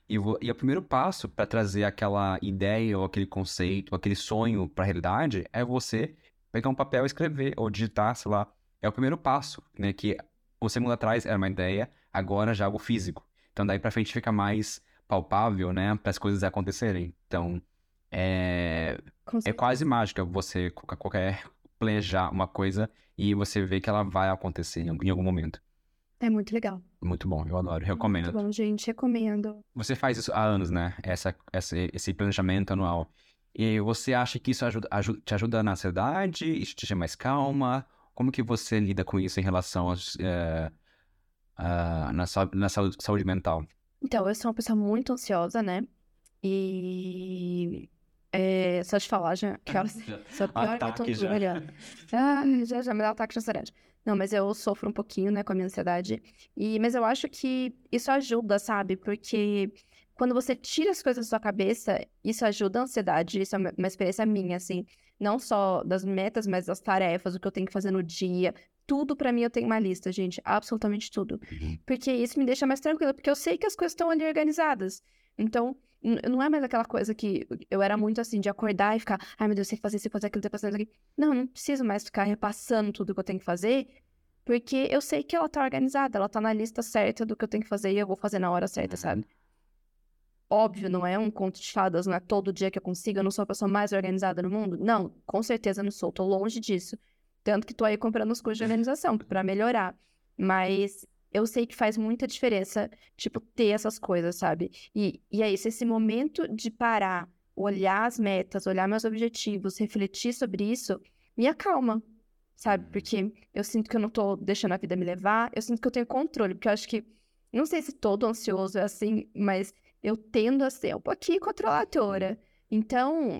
E, vou, e o primeiro passo para trazer aquela ideia, ou aquele conceito, ou aquele sonho para a realidade é você pegar um papel e escrever, ou digitar, sei lá. É o primeiro passo, né? Que um segundo atrás era uma ideia, agora já é algo físico. Então daí para frente fica mais palpável, né? Para as coisas acontecerem. Então é, é quase mágica você qualquer planejar uma coisa e você vê que ela vai acontecer em algum momento. É muito legal. Muito bom, eu adoro, recomendo. Muito bom, gente, recomendo. Você faz isso há anos, né? Essa, essa, esse planejamento anual. E você acha que isso ajuda, ajuda, te ajuda na ansiedade? Isso te deixa mais calma? Como que você lida com isso em relação aos, é, a, na, na saúde, saúde mental? Então, eu sou uma pessoa muito ansiosa, né? E é, só de falar, já quero. (laughs) (laughs) Só pior ataque já. Ah, já, já me dá um ataque de ansiedade. Não, mas eu sofro um pouquinho, né, com a minha ansiedade. E, mas eu acho que isso ajuda, sabe? Porque quando você tira as coisas da sua cabeça, isso ajuda a ansiedade. Isso é uma experiência minha, assim. Não só das metas, mas das tarefas, o que eu tenho que fazer no dia. Tudo para mim eu tenho uma lista, gente. Absolutamente tudo. Uhum. Porque isso me deixa mais tranquila, porque eu sei que as coisas estão ali organizadas. Então, não é mais aquela coisa que eu era muito assim, de acordar e ficar, ai meu Deus, tem que fazer isso, fazer aquilo, tem que fazer aquilo. Não, não preciso mais ficar repassando tudo que eu tenho que fazer, porque eu sei que ela tá organizada, ela tá na lista certa do que eu tenho que fazer e eu vou fazer na hora certa, sabe? Uhum. Óbvio, não é um conto de fadas, não é todo dia que eu consigo, eu não sou a pessoa mais organizada no mundo. Não, com certeza não sou, tô longe disso. Tanto que tô aí comprando os cursos de organização para melhorar. Mas eu sei que faz muita diferença, tipo, ter essas coisas, sabe? E, e é isso, esse momento de parar, olhar as metas, olhar meus objetivos, refletir sobre isso, me acalma, sabe? Uhum. Porque eu sinto que eu não tô deixando a vida me levar, eu sinto que eu tenho controle, porque eu acho que, não sei se todo ansioso é assim, mas eu tendo a ser um pouquinho controladora. Então,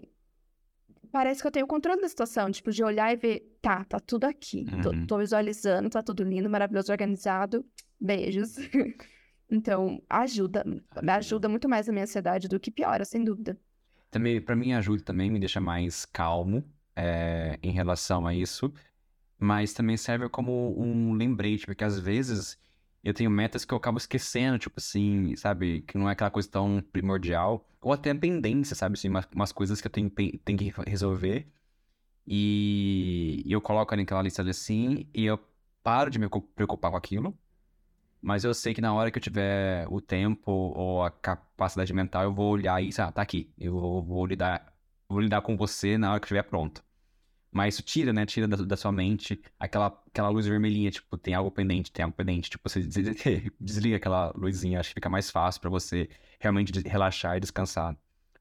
parece que eu tenho controle da situação, tipo, de olhar e ver, tá, tá tudo aqui, uhum. tô, tô visualizando, tá tudo lindo, maravilhoso, organizado, Beijos. (laughs) então, ajuda. Ajuda muito mais a minha ansiedade do que piora, sem dúvida. também, para mim ajuda também, me deixa mais calmo é, em relação a isso, mas também serve como um lembrete, porque às vezes eu tenho metas que eu acabo esquecendo, tipo assim, sabe, que não é aquela coisa tão primordial, ou até pendência, sabe, assim, umas, umas coisas que eu tenho, tenho que resolver, e eu coloco ali naquela lista assim, e eu paro de me preocupar com aquilo, mas eu sei que na hora que eu tiver o tempo ou a capacidade mental, eu vou olhar e ah, tá aqui. Eu vou, vou lidar, vou lidar com você na hora que estiver pronto. Mas isso tira, né? Tira da, da, sua mente aquela, aquela luz vermelhinha, tipo, tem algo pendente, tem algo pendente. Tipo, você (laughs) desliga aquela luzinha, acho que fica mais fácil para você realmente relaxar e descansar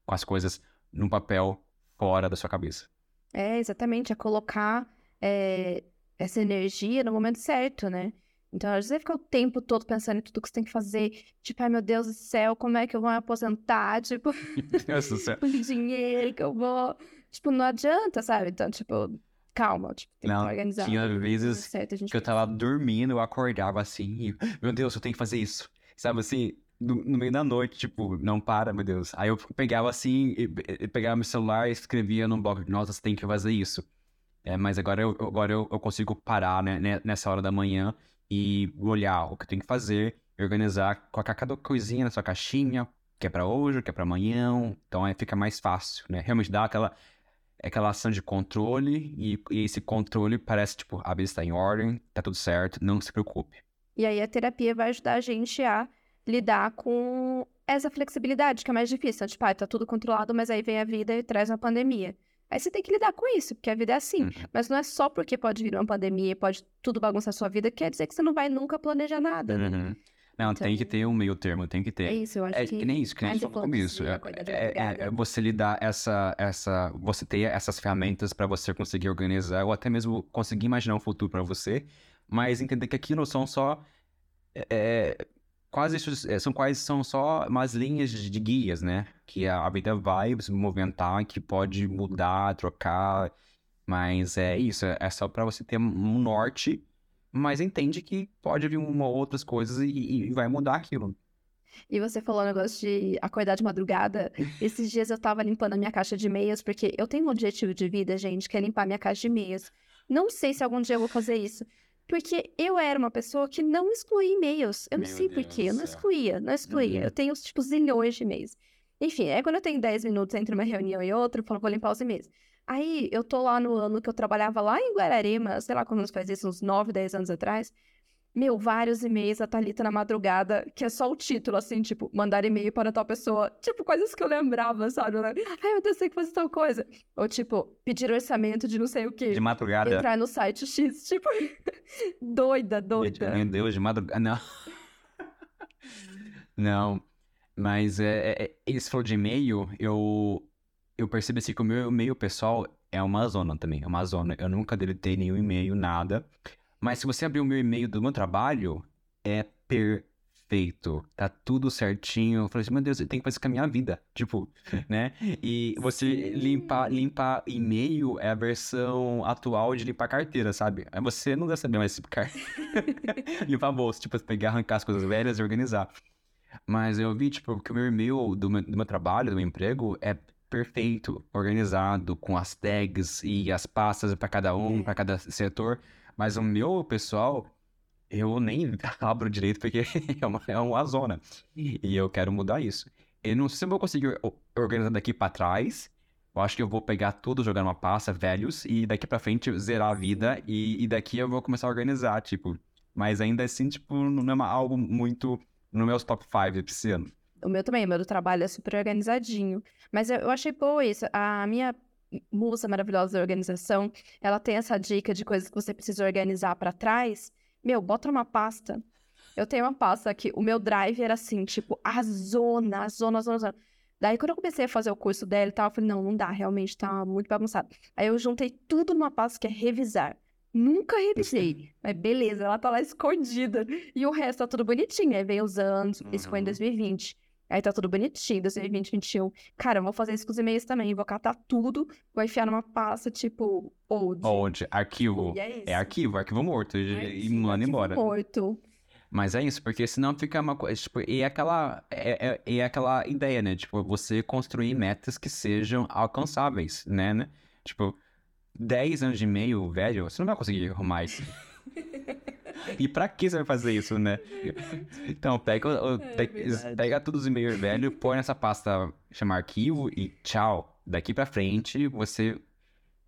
com as coisas num papel fora da sua cabeça. É, exatamente, é colocar é, essa energia no momento certo, né? Então, às vezes, você fica o tempo todo pensando em tudo que você tem que fazer. Tipo, ai meu Deus do céu, como é que eu vou me aposentar? (laughs) Tipo, (laughs) o dinheiro que eu vou. Tipo, não adianta, sabe? Então, tipo, calma, tipo, tem não, que organizar. Tinha vezes certo, que eu tava dormindo, eu acordava assim, e, meu Deus, eu tenho que fazer isso. Sabe assim, no, no, meio da noite, tipo, não para, meu Deus. Aí eu pegava assim, e, e pegava meu celular e escrevia num bloco de notas, tem que fazer isso. É, mas agora eu, agora eu, eu consigo parar, né, nessa hora da manhã e olhar o que tem que fazer, organizar, colocar cada coisinha na sua caixinha, que é para hoje, que é para amanhã, então aí fica mais fácil, né? Realmente dá aquela aquela ação de controle e, e esse controle parece tipo, a vida está em ordem, tá tudo certo, não se preocupe. E aí a terapia vai ajudar a gente a lidar com essa flexibilidade que é mais difícil. Tipo, ah, tá tudo controlado, mas aí vem a vida e traz uma pandemia. Aí você tem que lidar com isso, porque a vida é assim. Uhum. Mas não é só porque pode vir uma pandemia, pode tudo bagunçar a sua vida, quer dizer que você não vai nunca planejar nada. Né? Uhum. Não, então, tem que ter um meio termo, tem que ter. É isso, eu acho é, que... que nem isso, que nem isso como isso. É, é, é, é, você lidar essa, essa... Você ter essas ferramentas para você conseguir organizar, ou até mesmo conseguir imaginar um futuro para você, mas entender que aquilo são só... É, quase eh, são quase são só umas linhas de guias, né? Que a, vida vai se movimentar, que pode mudar, trocar, mas é isso, é só para você ter um norte, mas entende que pode vir uma outras coisas e, e vai mudar aquilo. E você falou o negócio de acordar de madrugada. Esses dias eu tava limpando a minha caixa de meias, porque eu tenho um objetivo de vida, gente, que é limpar minha caixa de meias. Não sei se algum dia eu vou fazer isso, porque eu era uma pessoa que não excluía e-mails. Eu não Meu sei porquê, eu não excluía, não excluía. Uhum. Eu tenho, tipo, zilhões de e-mails. Enfim, é quando eu tenho 10 minutos entre uma reunião e outra, eu falo, vou limpar os e-mails. Aí, eu tô lá no ano que eu trabalhava lá em Guararema, sei lá quando faz isso, uns 9, 10 anos atrás. Meu, vários e-mails, a Thalita na madrugada, que é só o título, assim, tipo, mandar e-mail para tal pessoa. Tipo, coisas que eu lembrava, sabe? Ai, meu Deus, sei que fazer tal coisa. Ou, tipo, pedir orçamento de não sei o quê. De madrugada. Entrar no site X, (laughs) tipo, doida, doida. Meu Deus, de madrugada. Não. (laughs) não. Mas, é, é, é falou de e-mail, eu, eu percebi assim que o meu e-mail pessoal é uma zona também, é uma zona. Eu nunca deletei nenhum e-mail, nada. Mas se você abrir o meu e-mail do meu trabalho, é perfeito. Tá tudo certinho. Eu falei assim, meu Deus, eu tenho que fazer com a minha vida. (laughs) Tipo, né? E você limpar, limpar e-mail é a versão atual de limpar carteira, sabe? Aí você não deve saber mais limpar. (laughs) limpar bolsa, tipo, pegar, arrancar as coisas velhas e organizar. Mas eu vi, tipo, que o meu e-mail do meu, do meu trabalho, do meu emprego, é perfeito, organizado, com as tags e as pastas para cada um, para cada setor. Mas o meu pessoal, eu nem (laughs) abro direito porque (laughs) é uma, é uma zona. E eu quero mudar isso. Eu não sei se eu vou conseguir organizar daqui para trás. Eu acho que eu vou pegar tudo, jogar numa pasta, velhos, e daqui para frente zerar a vida. E, e, daqui eu vou começar a organizar, tipo. Mas ainda assim, tipo, não é uma, algo muito no meus top 5 esse ano. O meu também, o meu do trabalho é super organizadinho. Mas eu, eu achei boa isso. A minha musa maravilhosa da organização, ela tem essa dica de coisas que você precisa organizar para trás. Meu, bota uma pasta. Eu tenho uma pasta aqui, o meu drive era assim, tipo, a zona, a zona, a zona, a zona. Daí, quando eu comecei a fazer o curso dela e tal, eu falei, não, não dá, realmente tá muito bagunçado. Aí eu juntei tudo numa pasta que é revisar. Nunca revisei, mas beleza, ela tá lá escondida. E o resto tá tudo bonitinho. Aí veio os anos, isso foi em 2020. Aí tá tudo bonitinho, 2020, 2021. Cara, eu vou fazer isso com os e-mails também. Vou catar tudo, vou enfiar numa pasta, tipo, old. Old, arquivo. É, é, arquivo, arquivo morto. É e manda embora. morto. Mas é isso, porque senão fica uma coisa, tipo, e é aquela, é, é, é aquela ideia, né? Tipo, você construir metas que sejam alcançáveis, né? né? Tipo, 10 anos e meio, velho, você não vai conseguir arrumar isso. (laughs) (laughs) E pra que você vai fazer isso, né? Então, pega, o- É pega todos os e-mails velho, põe nessa pasta, chama arquivo e tchau. Daqui pra frente, você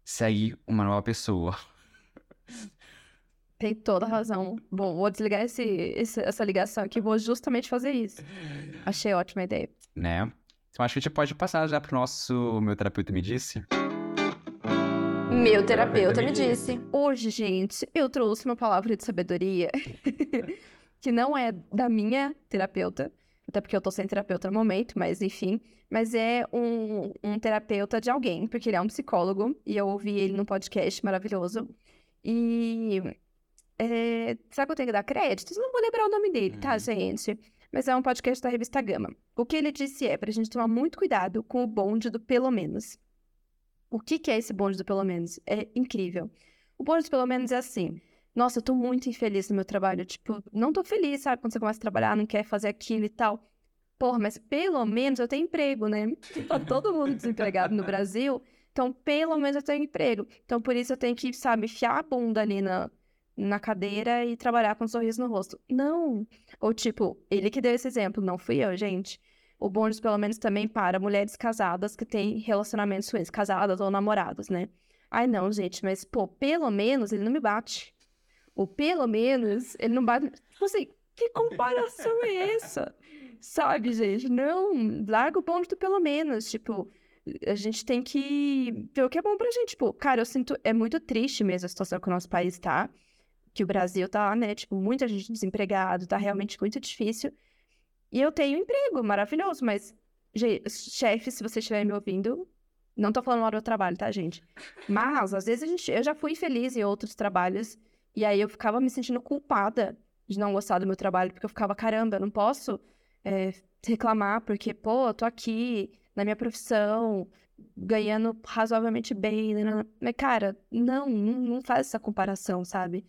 segue uma nova pessoa. Tem toda razão. Bom, vou desligar esse, esse- essa ligação aqui, vou justamente fazer isso. Achei ótima ideia. né? Então acho que a gente pode passar já pro nosso Meu Terapeuta Me Disse. Meu terapeuta me disse. Hoje, gente, eu trouxe uma palavra de sabedoria (laughs) que não é da minha terapeuta, até porque eu tô sem terapeuta no momento, mas enfim. Mas é um, um terapeuta de alguém, porque ele é um psicólogo, e eu ouvi ele num podcast maravilhoso. E. É, sabe que eu tenho que dar crédito? Eu não vou lembrar o nome dele, tá, Uhum. gente? Mas é um podcast da revista Gama. O que ele disse é pra gente tomar muito cuidado com o bonde do pelo menos. O que, que é esse bonde do pelo menos? É incrível. O bonde do pelo menos é assim. Nossa, eu tô muito infeliz no meu trabalho. Tipo, não tô feliz, sabe? Quando você começa a trabalhar, não quer fazer aquilo e tal. Porra, mas pelo menos eu tenho emprego, né? Tá todo mundo desempregado no Brasil. Então, pelo menos eu tenho emprego. Então, por isso eu tenho que, sabe, enfiar a bunda ali na, na cadeira e trabalhar com um sorriso no rosto. Não. Ou tipo, ele que deu esse exemplo, não fui eu, gente. O bônus, pelo menos, também para mulheres casadas que têm relacionamentos ruins, casadas ou namorados, né? Ai, não, gente, mas, pô, pelo menos ele não me bate. Ou pelo menos ele não bate. Tipo assim, que comparação é essa? Sabe, gente? Não, larga o bônus do pelo menos. Tipo, a gente tem que ver o que é bom pra gente. Tipo, cara, eu sinto. É muito triste mesmo a situação que o nosso país tá. Que o Brasil tá, né? Tipo, muita gente desempregado, tá realmente muito difícil. E eu tenho emprego, maravilhoso, mas, chefe, se você estiver me ouvindo, não tô falando mal do trabalho, tá, gente? Mas, às vezes, a gente, eu já fui infeliz em outros trabalhos, e aí eu ficava me sentindo culpada de não gostar do meu trabalho, porque eu ficava, caramba, eu não posso é, reclamar, porque, pô, eu tô aqui na minha profissão, ganhando razoavelmente bem, né? mas, cara, não, não, não faz essa comparação, sabe?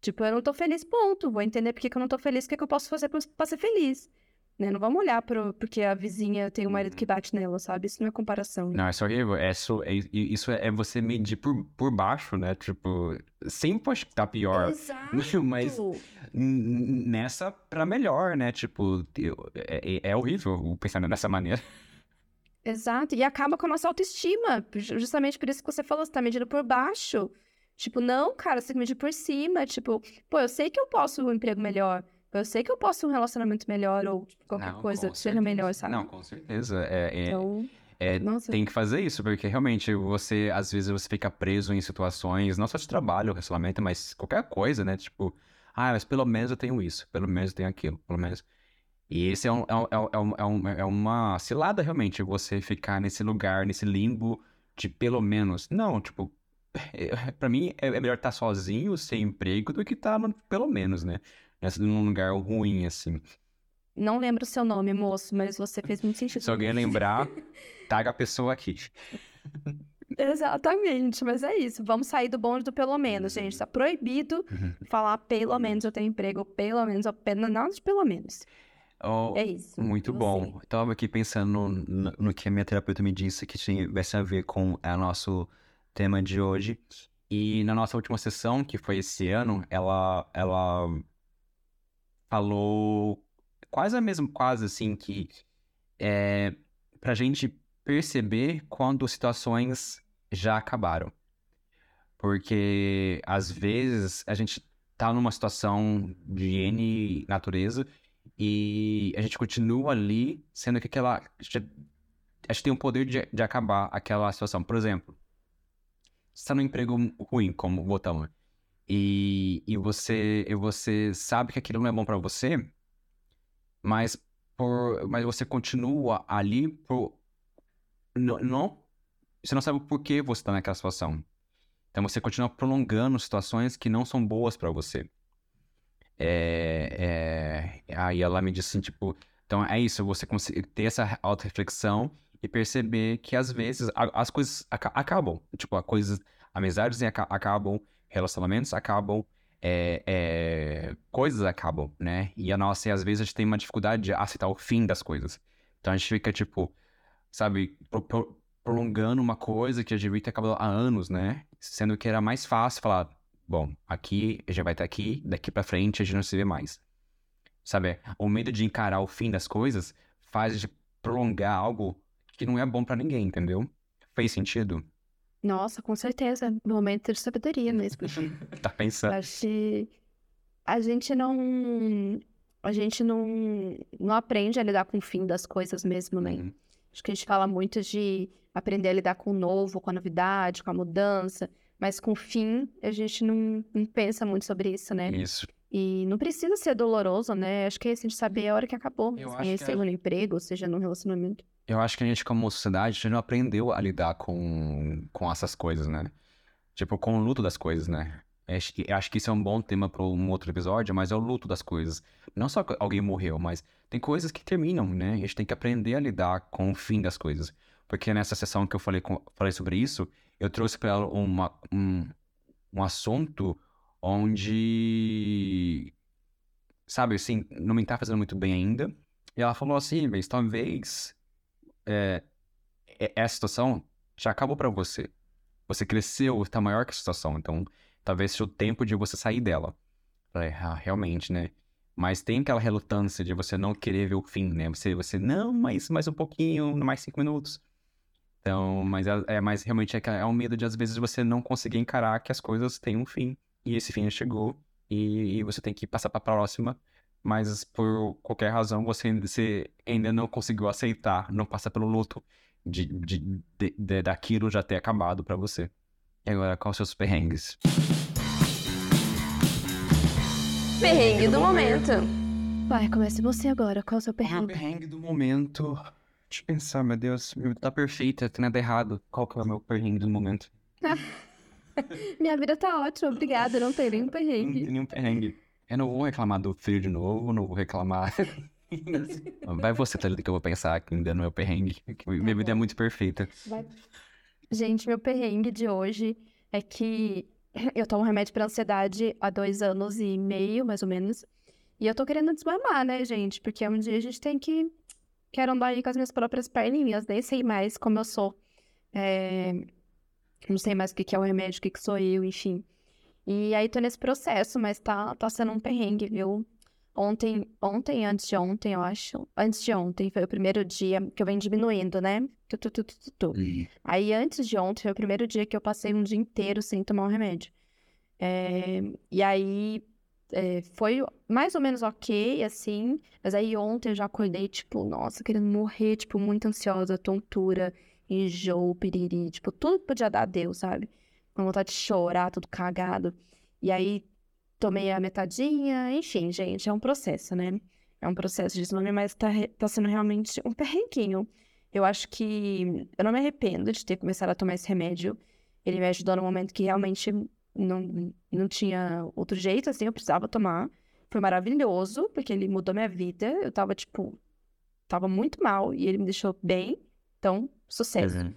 Tipo, eu não tô feliz, ponto. Vou entender por que que eu não tô feliz, o que que eu posso fazer pra, pra ser feliz. Né? Não vamos olhar pro, porque a vizinha tem um marido que bate nela, sabe? Isso não é comparação. Não, isso é horrível. É isso, é, isso é você medir por, por baixo, né? Tipo, sempre acho que tá pior. (laughs) Exato. Mas nessa pra melhor, né? Tipo, eu- é, é horrível pensar dessa maneira. Exato. E acaba com a nossa autoestima. Ju- Justamente por isso que você falou, você tá medindo por baixo. Tipo, não, cara, você tem que medir por cima. Tipo, pô, eu sei que eu posso um emprego melhor. Eu sei que eu posso um relacionamento melhor ou tipo, qualquer Não, coisa que seja melhor, sabe? Não, com certeza. É, é, Então, é- tem que fazer isso, porque realmente você, às vezes, você fica preso em situações, não só de trabalho, relacionamento, mas qualquer coisa, né? Tipo, ah, mas pelo menos eu tenho isso, pelo menos eu tenho aquilo, pelo menos. E esse é, um, é, um, é, um- é, um- é, um- é uma cilada, realmente, você ficar nesse lugar, nesse limbo de pelo menos. Não, tipo, (laughs) pra mim é, é melhor estar sozinho, sem emprego, do que estar no pelo menos, né? Num lugar ruim, assim. Não lembro o seu nome, moço, mas você fez muito sentido. Se alguém lembrar, taga a pessoa aqui. (laughs) Exatamente, mas é isso. Vamos sair do bonde do pelo menos, gente. Tá proibido Uhum. falar pelo menos eu tenho emprego, pelo menos eu pena nada de pelo menos. Oh, É isso. Muito você? bom. Eu tava aqui pensando no, no- no que a minha terapeuta me disse que tivesse a ver com o nosso tema de hoje. E na nossa última sessão, que foi esse ano, ela, ela falou quase a mesma, quase assim, que é pra gente perceber quando situações já acabaram. Porque às vezes a gente tá numa situação de N natureza e a gente continua ali, sendo que aquela. A gente, a gente tem o poder de, de acabar aquela situação. Por exemplo, você tá num emprego ruim, como botão, e, e você e você sabe que aquilo não é bom pra você, mas, por, mas você continua ali por. Não, não, você não sabe por que você tá naquela situação. Então você continua prolongando situações que não são boas pra você. É, é, aí ela me disse assim, tipo, então é isso, você ter essa auto-reflexão e perceber que às vezes as coisas aca- acabam. Tipo, a coisas, amizades aca- acabam, relacionamentos acabam, é, é, coisas acabam, né? E a nossa, às vezes a gente tem uma dificuldade de aceitar o fim das coisas. Então a gente fica, tipo, sabe, pro, pro, prolongando uma coisa que já devia ter acabado há anos, né? Sendo que era mais fácil falar, bom, aqui já vai estar aqui, daqui para frente a gente não se vê mais. Sabe? O medo de encarar o fim das coisas faz a gente prolongar algo que não é bom para ninguém, entendeu? Fez sentido? Nossa, com certeza. Momento de sabedoria mesmo. (laughs) tá pensando? Acho que a gente não. A gente não, não aprende a lidar com o fim das coisas mesmo, né? Uhum. Acho que a gente fala muito de aprender a lidar com o novo, com a novidade, com a mudança, mas com o fim, a gente não, não pensa muito sobre isso, né? Isso. E não precisa ser doloroso, né? Acho que é assim, de saber a hora que acabou. Eu assim, seja é... no emprego, seja no relacionamento. Eu acho que a gente, como sociedade, a gente não aprendeu a lidar com, com essas coisas, né? Tipo, com o luto das coisas, né? Acho que, acho que isso é um bom tema para um outro episódio, mas é o luto das coisas. Não só alguém morreu, mas tem coisas que terminam, né? A gente tem que aprender a lidar com o fim das coisas. Porque nessa sessão que eu falei, com, falei sobre isso, eu trouxe para ela uma, um, um assunto onde, sabe, assim, não me tá fazendo muito bem ainda. E ela falou assim, mas talvez é, essa situação já acabou para você. Você cresceu, está maior que a situação, então talvez seja o tempo de você sair dela. Falei, realmente, né? Mas tem aquela relutância de você não querer ver o fim, né? Você, você não, mas mais um pouquinho, mais cinco minutos. Então, mas é, é mas realmente é, é um medo de às vezes você não conseguir encarar que as coisas têm um fim e esse fim chegou e, e você tem que passar para a próxima mas por qualquer razão você, você ainda não conseguiu aceitar, não passar pelo luto de, de, de, de daquilo já ter acabado para você. E agora, quais seus perrengues? Perrengue do momento. Vai, comece você agora. Qual é o seu perrengue? Meu perrengue do momento. Deixa eu pensar, meu Deus. Tá perfeita, tem nada errado. Qual que é o meu perrengue do momento? (laughs) Minha vida tá ótima, obrigada. Não tem nenhum perrengue. Não tem nenhum perrengue. Eu não vou reclamar do frio de novo, não vou reclamar. (laughs) Vai você, Thalita, que eu vou pensar que ainda não é o perrengue. Minha vida é muito perfeita. Vai. Gente, meu perrengue de hoje é que eu tomo remédio para ansiedade há dois anos e meio, mais ou menos. E eu tô querendo desmamar, né, gente? Porque um dia a gente tem que. Quero andar aí com as minhas próprias perninhas, nem sei mais como eu sou. É... Não sei mais o que é o remédio, o que sou eu, enfim. E aí tô nesse processo, mas tá, tá sendo um perrengue, viu? Ontem, ontem, antes de ontem, eu acho. Antes de ontem foi o primeiro dia que eu venho diminuindo, né? Tu, tu, tu, tu, tu. Aí antes de ontem foi o primeiro dia que eu passei um dia inteiro sem tomar um remédio. É, e aí é, foi mais ou menos ok, assim. Mas aí ontem eu já acordei, tipo, nossa, querendo morrer, tipo, muito ansiosa, tontura, enjoo, piriri, tipo, tudo podia dar a Deus, sabe? Com vontade de chorar, tudo cagado. E aí tomei a metadinha, enfim, gente, é um processo, né? É um processo de desmame, mas tá, tá sendo realmente um perrenguinho. Eu acho que eu não me arrependo de ter começado a tomar esse remédio. Ele me ajudou no momento que realmente não, não tinha outro jeito, assim, eu precisava tomar. Foi maravilhoso, porque ele mudou minha vida. Eu tava, tipo, tava muito mal e ele me deixou bem. Então, sucesso. Uhum.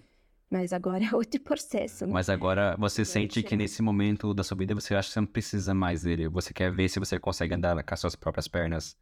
Mas agora é (laughs) outro processo. Né? Mas agora você sente que nesse momento da sua vida você acha que você não precisa mais dele. Você quer ver se você consegue andar com as suas próprias pernas.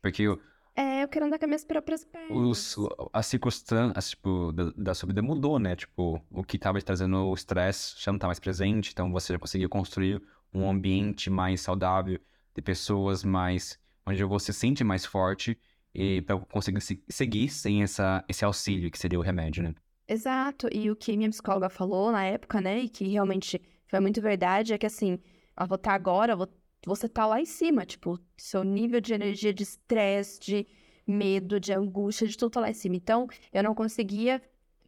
Porque eu, é, eu quero andar com as minhas próprias pernas. Os, as circunstâncias, tipo, da, da, sua vida mudou, né? Tipo, o que estava te trazendo o estresse já não está mais presente, então você já conseguiu construir um ambiente mais saudável, de pessoas mais... onde você se sente mais forte e para conseguir se, seguir sem essa, esse auxílio que seria o remédio, né? Exato. E o que minha psicóloga falou na época, né, e que realmente foi muito verdade, é que assim, ela vou estar agora, vou, você tá lá em cima, tipo, seu nível de energia, de estresse, de medo, de angústia, de tudo tá lá em cima. Então, eu não conseguia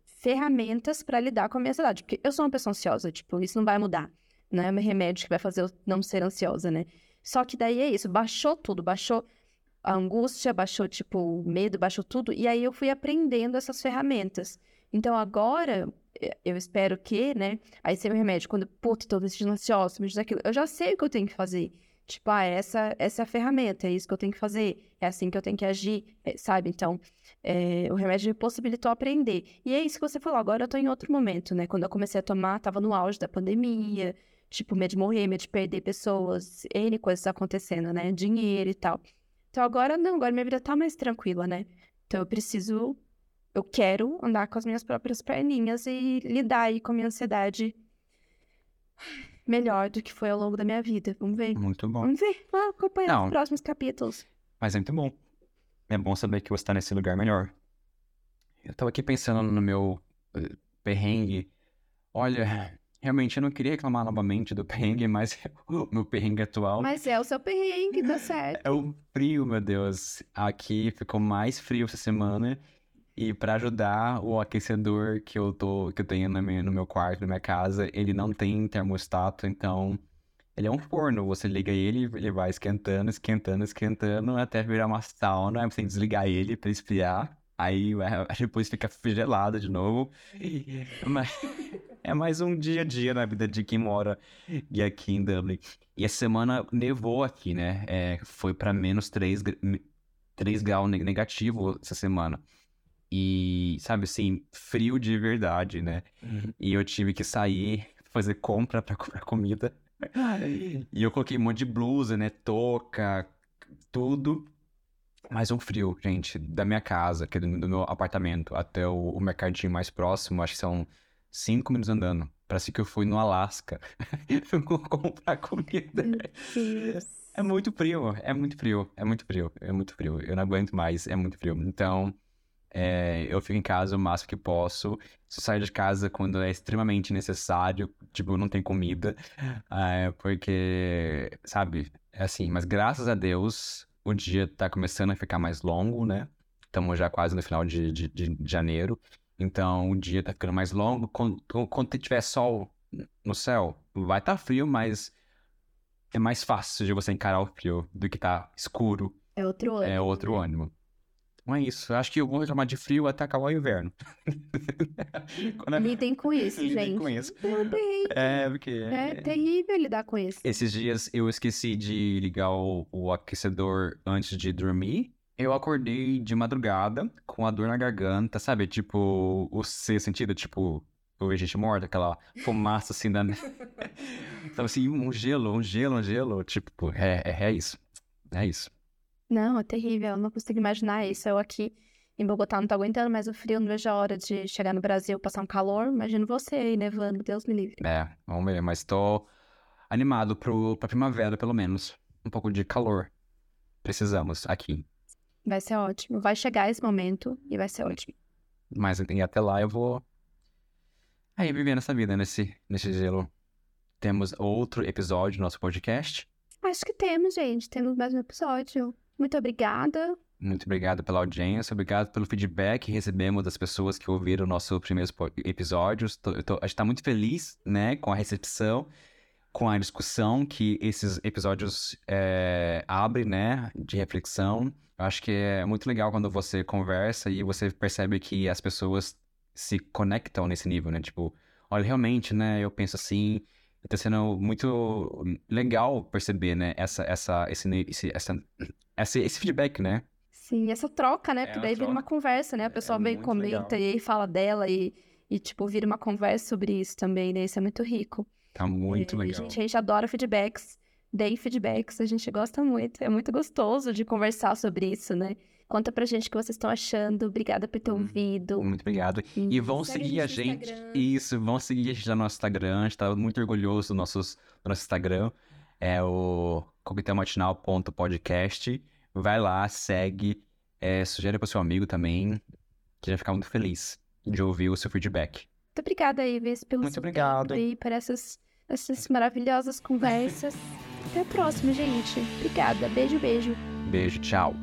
ferramentas para lidar com a minha ansiedade, porque eu sou uma pessoa ansiosa, tipo, isso não vai mudar. Não é meu remédio que vai fazer eu não ser ansiosa, né? Só que daí é isso, baixou tudo, baixou a angústia, baixou, tipo, o medo, baixou tudo, e aí eu fui aprendendo essas ferramentas. Então agora, eh, eu espero que, né? Aí ser o remédio, quando, puta, tô me sentindo ansiosa, me diz aquilo, eu já sei o que eu tenho que fazer. Tipo, ah, essa, essa é a ferramenta, é isso que eu tenho que fazer, é assim que eu tenho que agir, é, sabe? Então, é, o remédio me possibilitou aprender. E é isso que você falou, agora eu tô em outro momento, né? Quando eu comecei a tomar, tava no auge da pandemia, Tipo, medo de morrer, medo de perder pessoas, N coisas acontecendo, né? Dinheiro e tal. Então agora não, agora minha vida tá mais tranquila, né? Então eu preciso, eu quero andar com as minhas próprias perninhas e lidar aí com a minha ansiedade melhor do que foi ao longo da minha vida. Vamos ver. Muito bom. Vamos ver. Vamos acompanhar Não. os próximos capítulos. Mas é muito bom. É bom saber que você tá nesse lugar melhor. Eu tava aqui pensando no meu eh, perrengue. Olha, realmente eu não queria reclamar novamente do perrengue, mas (laughs) o meu perrengue atual Mas é o seu perrengue, tá certo. é o frio, meu Deus. Aqui ficou mais frio essa semana. E pra ajudar, o aquecedor que eu tô, que eu tenho na minha- no meu quarto, na minha casa, ele não tem termostato, então ele é um forno. Você liga ele, ele vai esquentando, esquentando, esquentando, até virar uma sauna. Aí você tem que desligar ele pra esfriar. Aí vai- (laughs) depois fica gelado de novo. (laughs) Mas é mais um dia a dia na vida de quem mora aqui em Dublin. E essa semana nevou aqui, né? É, foi pra menos 3, 3 graus ne- negativo essa semana. E, sabe assim, frio de verdade, né? E eu tive que sair, fazer compra pra comprar comida. E eu coloquei um monte de blusa, né? Touca, tudo. Mas um frio, gente, da minha casa, que é do do meu apartamento, até o, o mercadinho mais próximo, acho que são cinco minutos andando. Parece que eu fui no Alasca (laughs) comprar comida. É muito frio, é muito frio, é muito frio, é muito frio. Eu não aguento mais, é muito frio. Então, é, eu fico em casa o máximo que posso. Só saio de casa quando é extremamente necessário, tipo, não tem comida. É, porque, sabe, é assim, mas graças a Deus, o dia tá começando a ficar mais longo, né? Estamos já quase no final de, de, de janeiro. Então, o dia tá ficando mais longo. Quando, quando tiver sol no céu, vai estar frio, mas é mais fácil de você encarar o frio do que tá escuro. É outro ano. É outro ânimo. Não é isso. Acho que eu vou reclamar de frio até acabar o inverno. (laughs) Quando Lidem com (laughs) isso, Lidem gente. com isso. Lidem. É, porque. É terrível lidar com isso. Esses dias eu esqueci de ligar o, o aquecedor antes de dormir. Eu acordei de madrugada com a dor na garganta, sabe? Tipo, o sexto sentido, tipo, vejo gente morta, aquela fumaça assim da. Sabe (laughs) assim, um gelo, um gelo, um gelo. Tipo, é, é, é isso. É isso. Não, é terrível. Eu não consigo imaginar isso. Eu aqui em Bogotá não tô aguentando mais o frio. Não vejo a hora de chegar no Brasil, passar um calor. Imagino você aí nevando. Deus me livre. É, vamos ver, mas tô animado pro, pra primavera, pelo menos. Um pouco de calor. Precisamos aqui. Vai ser ótimo. Vai chegar esse momento e vai ser ótimo. Mas e até lá eu vou. Aí, vivendo essa vida nesse, nesse gelo. Temos outro episódio do nosso podcast. Acho que temos, gente. Temos mais um episódio. Muito obrigada. Muito obrigado pela audiência, obrigado pelo feedback que recebemos das pessoas que ouviram o nosso primeiro episódio. Tô- tô- a gente tá muito feliz, né, com a recepção, com a discussão que esses episódios é, abrem, né, de reflexão. Eu acho que é muito legal quando você conversa e você percebe que as pessoas se conectam nesse nível, né? Tipo, olha, realmente, né, eu penso assim. e Tá sendo muito legal perceber, né, essa, essa, esse, esse, essa, esse, esse feedback, né? Sim, essa troca, né? É Porque daí vira uma troca. conversa, né? A pessoa vem, muito comenta legal. e aí fala dela e, e, tipo, vira uma conversa sobre isso também, né? Isso é muito rico. Tá muito É, legal. Gente, a gente adora feedbacks. Deem feedbacks, a gente gosta muito. É muito gostoso de conversar sobre isso, né? Conta pra gente o que vocês estão achando. Obrigada por ter Hum, ouvido. Muito obrigado. E vão Segue seguir a gente. Instagram. Isso, vão seguir a gente no nosso Instagram. A gente tá muito orgulhoso do, nossos, do nosso Instagram. É o coquetelmatinal.podcast. Vai lá, segue. É, sugere pro seu amigo também. Que vai ficar muito feliz de ouvir o seu feedback. Muito obrigada, Ives, pelo Muito seu obrigado. tempo e por essas, essas maravilhosas conversas. Até a próxima, gente. Obrigada. Beijo, beijo. Beijo, tchau.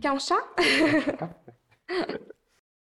Quer um chá? (laughs)